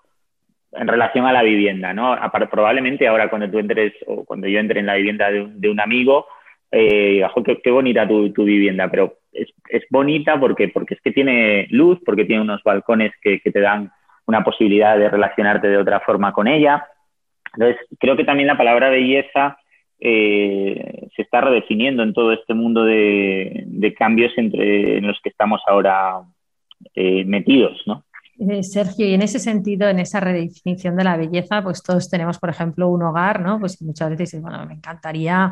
En relación a la vivienda, ¿no? Probablemente ahora cuando tú entres o cuando yo entre en la vivienda de un, amigo, eh, qué, bonita tu, vivienda, pero es, bonita porque, porque es que tiene luz, porque tiene unos balcones que, te dan una posibilidad de relacionarte de otra forma con ella. Entonces, creo que también la palabra belleza eh, se está redefiniendo en todo este mundo de, cambios entre en los que estamos ahora eh, metidos, ¿no? Eh, Sergio, y en ese sentido, en esa redefinición de la belleza, pues todos tenemos, por ejemplo, un hogar, ¿no? Pues muchas veces, bueno, me encantaría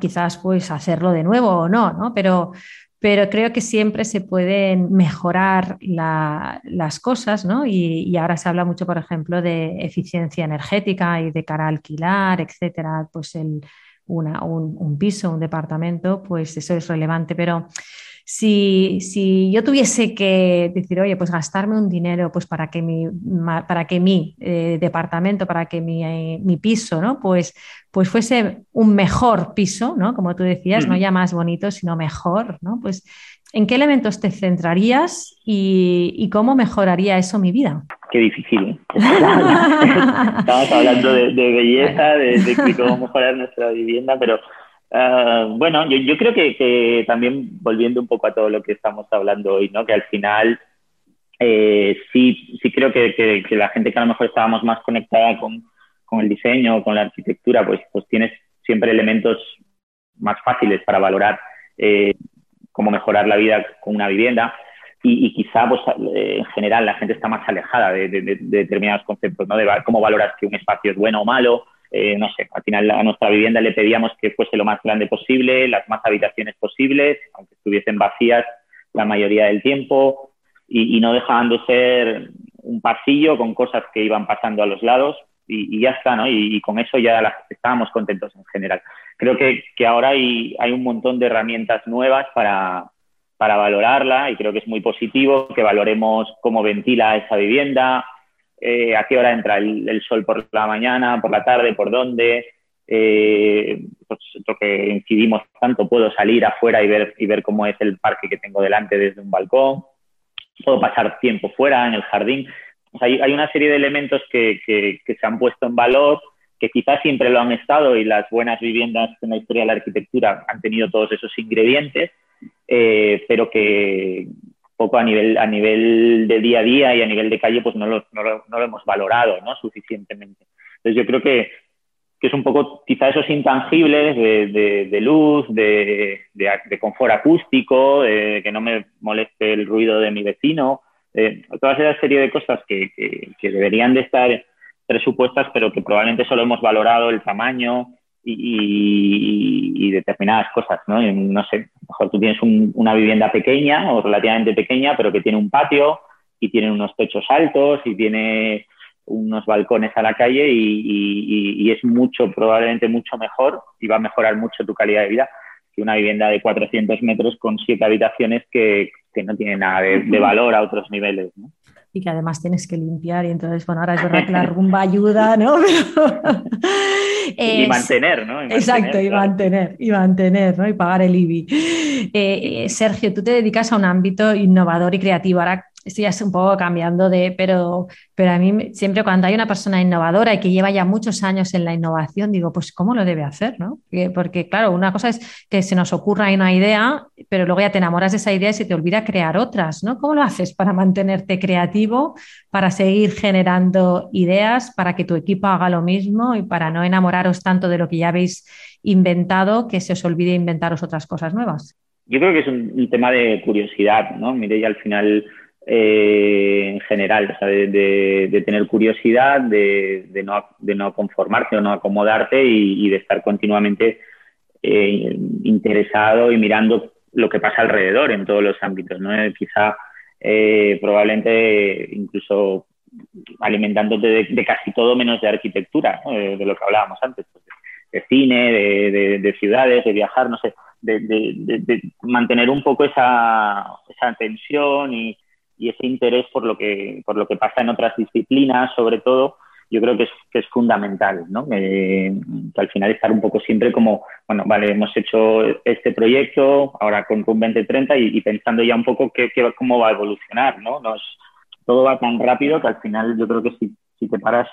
quizás pues hacerlo de nuevo o no, ¿no? Pero, pero creo que siempre se pueden mejorar las cosas, ¿no? Y, ahora se habla mucho, por ejemplo, de eficiencia energética y de cara alquilar, etcétera, pues el, un, un piso, un departamento, pues eso es relevante, pero si, yo tuviese que decir, oye, pues gastarme un dinero pues para que mi, para que mi eh, departamento, para que mi, eh, mi piso, ¿no? Pues, pues fuese un mejor piso, ¿no? Como tú decías, no ya más bonito, sino mejor, ¿no? Pues, ¿en qué elementos te centrarías y, cómo mejoraría eso mi vida? Qué difícil. ¿eh? Estamos hablando de, belleza, de cómo mejorar nuestra vivienda, pero Ah, bueno, yo, creo que, también volviendo un poco a todo lo que estamos hablando hoy, ¿no? que al final eh, sí, sí creo que, la gente que a lo mejor estábamos más conectada con, el diseño, con la arquitectura, pues, pues tienes siempre elementos más fáciles para valorar eh, cómo mejorar la vida con una vivienda. Y, quizá, pues, eh, en general, la gente está más alejada de, de determinados conceptos, ¿no? De cómo valoras que un espacio es bueno o malo, eh, no sé, al final a nuestra vivienda le pedíamos que fuese lo más grande posible, las más habitaciones posibles, aunque estuviesen vacías la mayoría del tiempo, y, no dejaban de ser un pasillo con cosas que iban pasando a los lados y, ya está, ¿no? Y, con eso ya estábamos contentos en general. Creo que, ahora hay, hay, un montón de herramientas nuevas para, para valorarla y creo que es muy positivo que valoremos cómo ventila esa vivienda, eh, a qué hora entra el, sol por la mañana, por la tarde, por dónde. Eh, pues lo que incidimos tanto, puedo salir afuera y ver, y ver cómo es el parque que tengo delante desde un balcón, puedo pasar tiempo fuera en el jardín. hay, hay, una serie de elementos que, que, se han puesto en valor, que quizás siempre lo han estado y las buenas viviendas en la historia de la arquitectura han tenido todos esos ingredientes, eh, pero que, poco a nivel, a nivel de día a día y a nivel de calle, pues no lo, no lo, no lo hemos valorado ¿no? suficientemente. Entonces yo creo que, que es un poco quizá esos intangibles de, de, luz, de, de, confort acústico, de que no me moleste el ruido de mi vecino, toda esa serie de cosas que, que, que, deberían de estar presupuestas, pero que probablemente solo hemos valorado el tamaño, y, determinadas cosas, ¿no? no sé, mejor tú tienes una vivienda pequeña o relativamente pequeña, pero que tiene un patio y tiene unos techos altos y tiene unos balcones a la calle y, es mucho, probablemente mucho mejor y va a mejorar mucho tu calidad de vida que una vivienda de 400 metros con siete habitaciones que, no tiene nada de, de valor a otros niveles, ¿no? Y que además tienes que limpiar y entonces, bueno, ahora es verdad que la rumba ayuda, ¿no? y mantener, ¿no? exacto, y mantener, y mantener, ¿no? Y pagar el IBI. Eh, Sergio, tú te dedicas a un ámbito innovador y creativo. Ahora estoy ya un poco cambiando de, pero, pero a mí siempre cuando hay una persona innovadora y que lleva ya muchos años en la innovación, digo, pues ¿cómo lo debe hacer? ¿no? Porque claro, una cosa es que se nos ocurra una idea, pero luego ya te enamoras de esa idea y se te olvida crear otras, ¿no? ¿Cómo lo haces para mantenerte creativo, para seguir generando ideas, para que tu equipo haga lo mismo y para no enamoraros tanto de lo que ya habéis inventado que se os olvide inventaros otras cosas nuevas? Yo creo que es un, tema de curiosidad, ¿no? Mire, y al final eh, en general, de, tener curiosidad, de, no, de, no, conformarte o no acomodarte y, de estar continuamente eh, interesado y mirando lo que pasa alrededor en todos los ámbitos. ¿no? Eh, quizá probablemente incluso alimentándote de, casi todo menos de arquitectura, de, lo que hablábamos antes, pues, de, cine, de, ciudades, de viajar, no sé, de, mantener un poco esa, esa tensión y, y ese interés por lo que, por lo que pasa en otras disciplinas, sobre todo, yo creo que es, que es fundamental, ¿no? que al final estar un poco siempre como, bueno, vale, hemos hecho este proyecto, ahora con RUM 2030 y, y pensando ya un poco qué, cómo va a evolucionar, ¿no? Nos, todo va tan rápido que al final yo creo que si, si te paras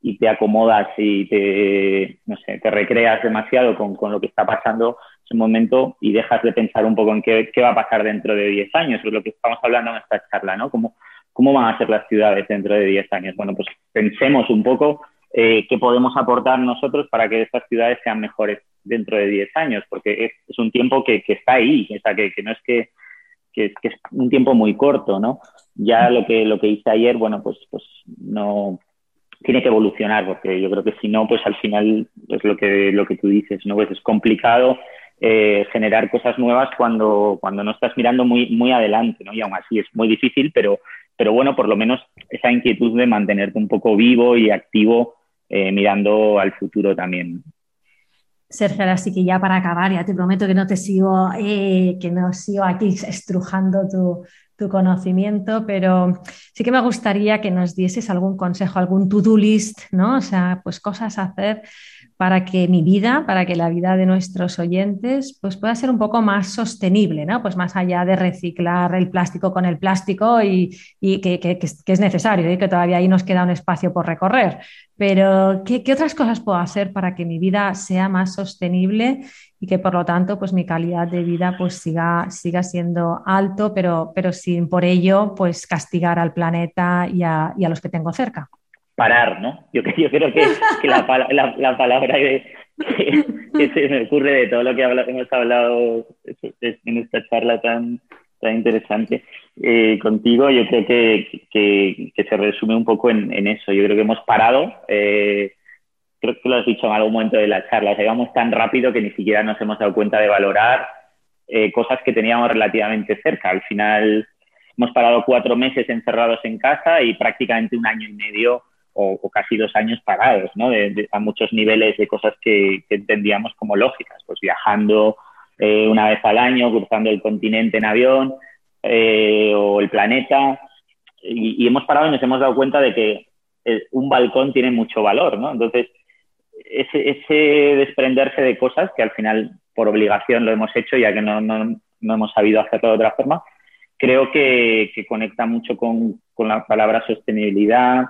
y te acomodas y te, no sé, te recreas demasiado con, con lo que está pasando ese momento y dejas de pensar un poco en qué, qué va a pasar dentro de 10 años, es lo que estamos hablando en esta charla, ¿no? ¿Cómo, ¿Cómo van a ser las ciudades dentro de 10 años? Bueno, pues pensemos un poco eh, qué podemos aportar nosotros para que estas ciudades sean mejores dentro de 10 años, porque es, un tiempo que, que, está ahí, o sea, que, que no es que, que, es un tiempo muy corto, ¿no? Ya lo que, lo que hice ayer, bueno, pues, pues no, tiene que evolucionar, porque yo creo que si no, pues al final es lo que, lo que tú dices, ¿no? Pues es complicado eh, generar cosas nuevas cuando, cuando no estás mirando muy, muy adelante, ¿no? Y aún así es muy difícil, pero, pero bueno, por lo menos esa inquietud de mantenerte un poco vivo y activo eh, mirando al futuro también. Sergio, así que ya para acabar, ya te prometo que no te sigo, eh, que no sigo aquí estrujando tu, tu conocimiento, pero sí que me gustaría que nos dieses algún consejo, algún to-do list, ¿no? O sea, pues cosas a hacer para que mi vida, para que la vida de nuestros oyentes, pues pueda ser un poco más sostenible, ¿no? Pues más allá de reciclar el plástico con el plástico y, que, es necesario y que todavía ahí nos queda un espacio por recorrer. Pero, ¿qué, otras cosas puedo hacer para que mi vida sea más sostenible y que por lo tanto pues mi calidad de vida pues siga, siga siendo alto, pero, pero sin por ello pues castigar al planeta y a los que tengo cerca? Parar, ¿no? Yo, yo creo que, la, palabra que, se me ocurre de todo lo que hemos hablado en esta charla tan, tan interesante eh, contigo, yo creo que, que, se resume un poco en, eso. Yo creo que hemos parado, eh, creo que lo has dicho en algún momento de la charla, o sea, íbamos tan rápido que ni siquiera nos hemos dado cuenta de valorar eh, cosas que teníamos relativamente cerca. Al final hemos parado cuatro meses encerrados en casa y prácticamente un año y medio o, casi dos años parados, ¿no? a muchos niveles de cosas que, entendíamos como lógicas, pues viajando eh, una vez al año, cruzando el continente en avión eh, o el planeta, y, hemos parado y nos hemos dado cuenta de que eh, un balcón tiene mucho valor, ¿no? Entonces, ese, ese, desprenderse de cosas que al final por obligación lo hemos hecho, ya que no, no, no hemos sabido hacerlo de otra forma, creo que, que conecta mucho con, con la palabra sostenibilidad,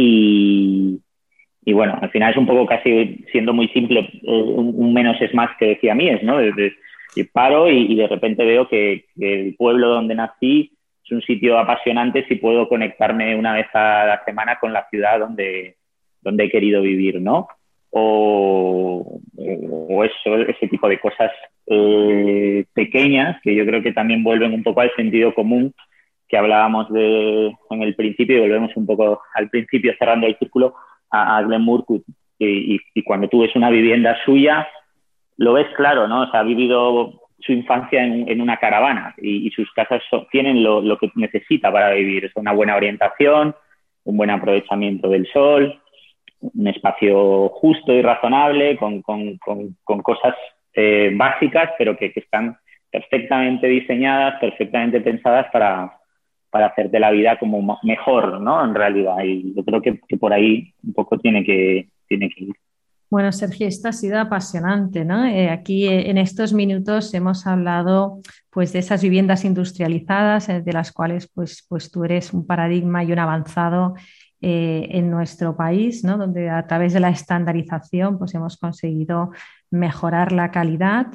y, bueno, al final es un poco casi siendo muy simple, eh, un, menos es más que decía Mies, ¿no? De, paro y, de repente veo que, el pueblo donde nací es un sitio apasionante si puedo conectarme una vez a la semana con la ciudad donde, donde he querido vivir, ¿no? O, o eso, ese tipo de cosas eh, pequeñas que yo creo que también vuelven un poco al sentido común que hablábamos de, en el principio, y volvemos un poco al principio cerrando el círculo, a, Glenn Murcutt. Y, cuando tú ves una vivienda suya, lo ves claro, ¿no? O sea, ha vivido su infancia en, una caravana y, sus casas tienen lo, que necesita para vivir. Es una buena orientación, un buen aprovechamiento del sol, un espacio justo y razonable, con, cosas eh, básicas, pero que, que, están perfectamente diseñadas, perfectamente pensadas para, para hacerte la vida como mejor, ¿no? En realidad, y yo creo que, por ahí un poco tiene que, tiene que ir. Bueno, Sergio, esto ha sido apasionante, ¿no? Eh, aquí eh, en estos minutos hemos hablado pues, de esas viviendas industrializadas, eh, de las cuales pues, pues tú eres un paradigma y un avanzado en nuestro país, ¿no? donde a través de la estandarización pues, hemos conseguido mejorar la calidad,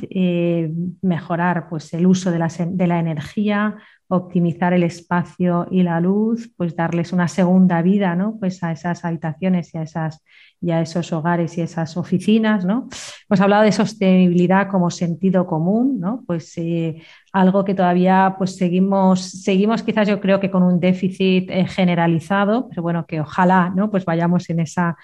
mejorar pues, el uso de la, de la energía, optimizar el espacio y la luz, pues darles una segunda vida ¿no? pues a esas habitaciones y a, esas, y a esos hogares y esas oficinas. ¿no? Hemos hablado de sostenibilidad como sentido común, ¿no? pues eh, algo que todavía pues seguimos, seguimos quizás yo creo que con un déficit eh, generalizado, pero bueno, que ojalá ¿no? pues vayamos en esa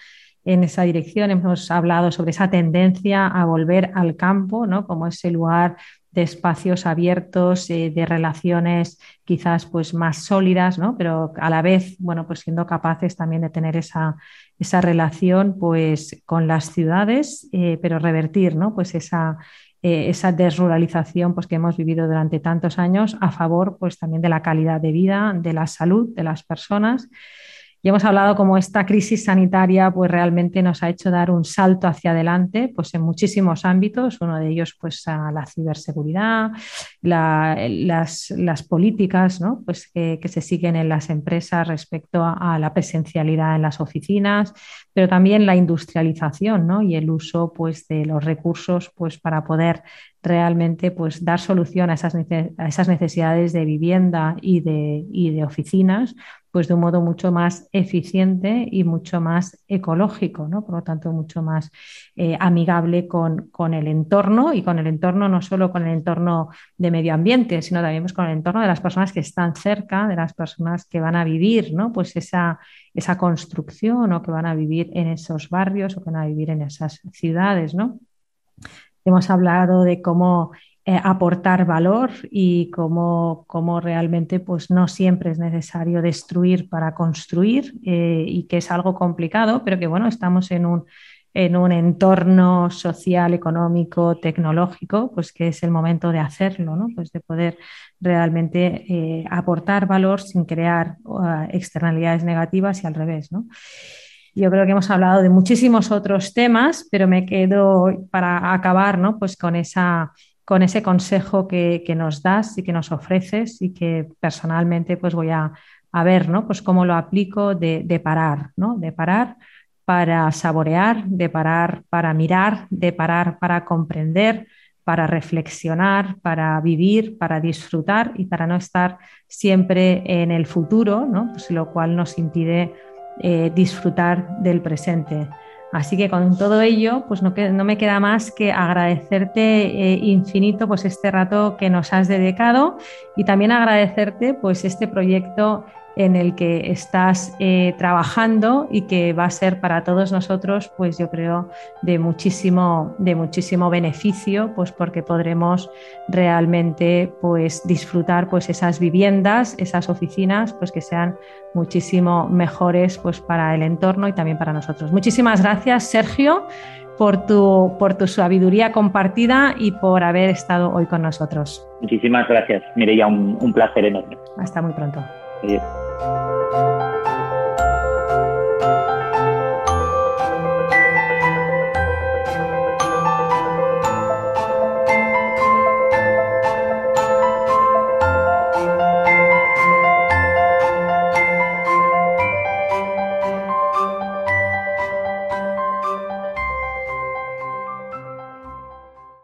en esa dirección. Hemos hablado sobre esa tendencia a volver al campo, ¿no? como ese lugar de espacios abiertos, eh, de relaciones quizás pues más sólidas, ¿no? pero a la vez, bueno, pues siendo capaces también de tener esa, esa relación pues con las ciudades, eh, pero revertir ¿no? pues esa, eh, esa desruralización pues, que hemos vivido durante tantos años a favor pues, también de la calidad de vida, de la salud de las personas y hemos hablado como esta crisis sanitaria pues realmente nos ha hecho dar un salto hacia adelante pues en muchísimos ámbitos, uno de ellos pues a la ciberseguridad, las, políticas ¿no? pues que, se siguen en las empresas respecto a, la presencialidad en las oficinas, pero también la industrialización ¿no? y el uso pues de los recursos pues para poder realmente pues dar solución a esas, necesidades de vivienda y de oficinas pues de un modo mucho más eficiente y mucho más ecológico, ¿no? por lo tanto mucho más eh, amigable con, con, el entorno y con el entorno no solo con el entorno de medio ambiente, sino también pues, con el entorno de las personas que están cerca, de las personas que van a vivir, ¿no? pues esa, esa construcción o que van a vivir en esos barrios o que van a vivir en esas ciudades. ¿no? Hemos hablado de cómo eh, aportar valor y cómo, realmente pues, no siempre es necesario destruir para construir eh, y que es algo complicado, pero que bueno, estamos en un, en un entorno social, económico, tecnológico, pues que es el momento de hacerlo, ¿no? pues de poder realmente eh, aportar valor sin crear externalidades negativas y al revés. ¿no? Yo creo que hemos hablado de muchísimos otros temas, pero me quedo para acabar ¿no? pues con esa con ese consejo que, nos das y que nos ofreces y que personalmente pues voy a, ver ¿no? pues cómo lo aplico de, parar, ¿no? de parar para saborear, de parar para mirar, de parar para comprender, para reflexionar, para vivir, para disfrutar y para no estar siempre en el futuro, ¿no? Pues lo cual nos impide eh, disfrutar del presente. Así que con todo ello, pues no, me queda más que agradecerte eh, infinito pues este rato que nos has dedicado y también agradecerte pues este proyecto en el que estás eh, trabajando y que va a ser para todos nosotros, pues yo creo, de muchísimo, de muchísimo beneficio, pues porque podremos realmente pues disfrutar pues esas viviendas, esas oficinas, pues que sean muchísimo mejores pues para el entorno y también para nosotros. Muchísimas gracias, Sergio, por tu, por tu sabiduría compartida y por haber estado hoy con nosotros. Muchísimas gracias, Mireia, un, un placer enorme. Hasta muy pronto. Iya.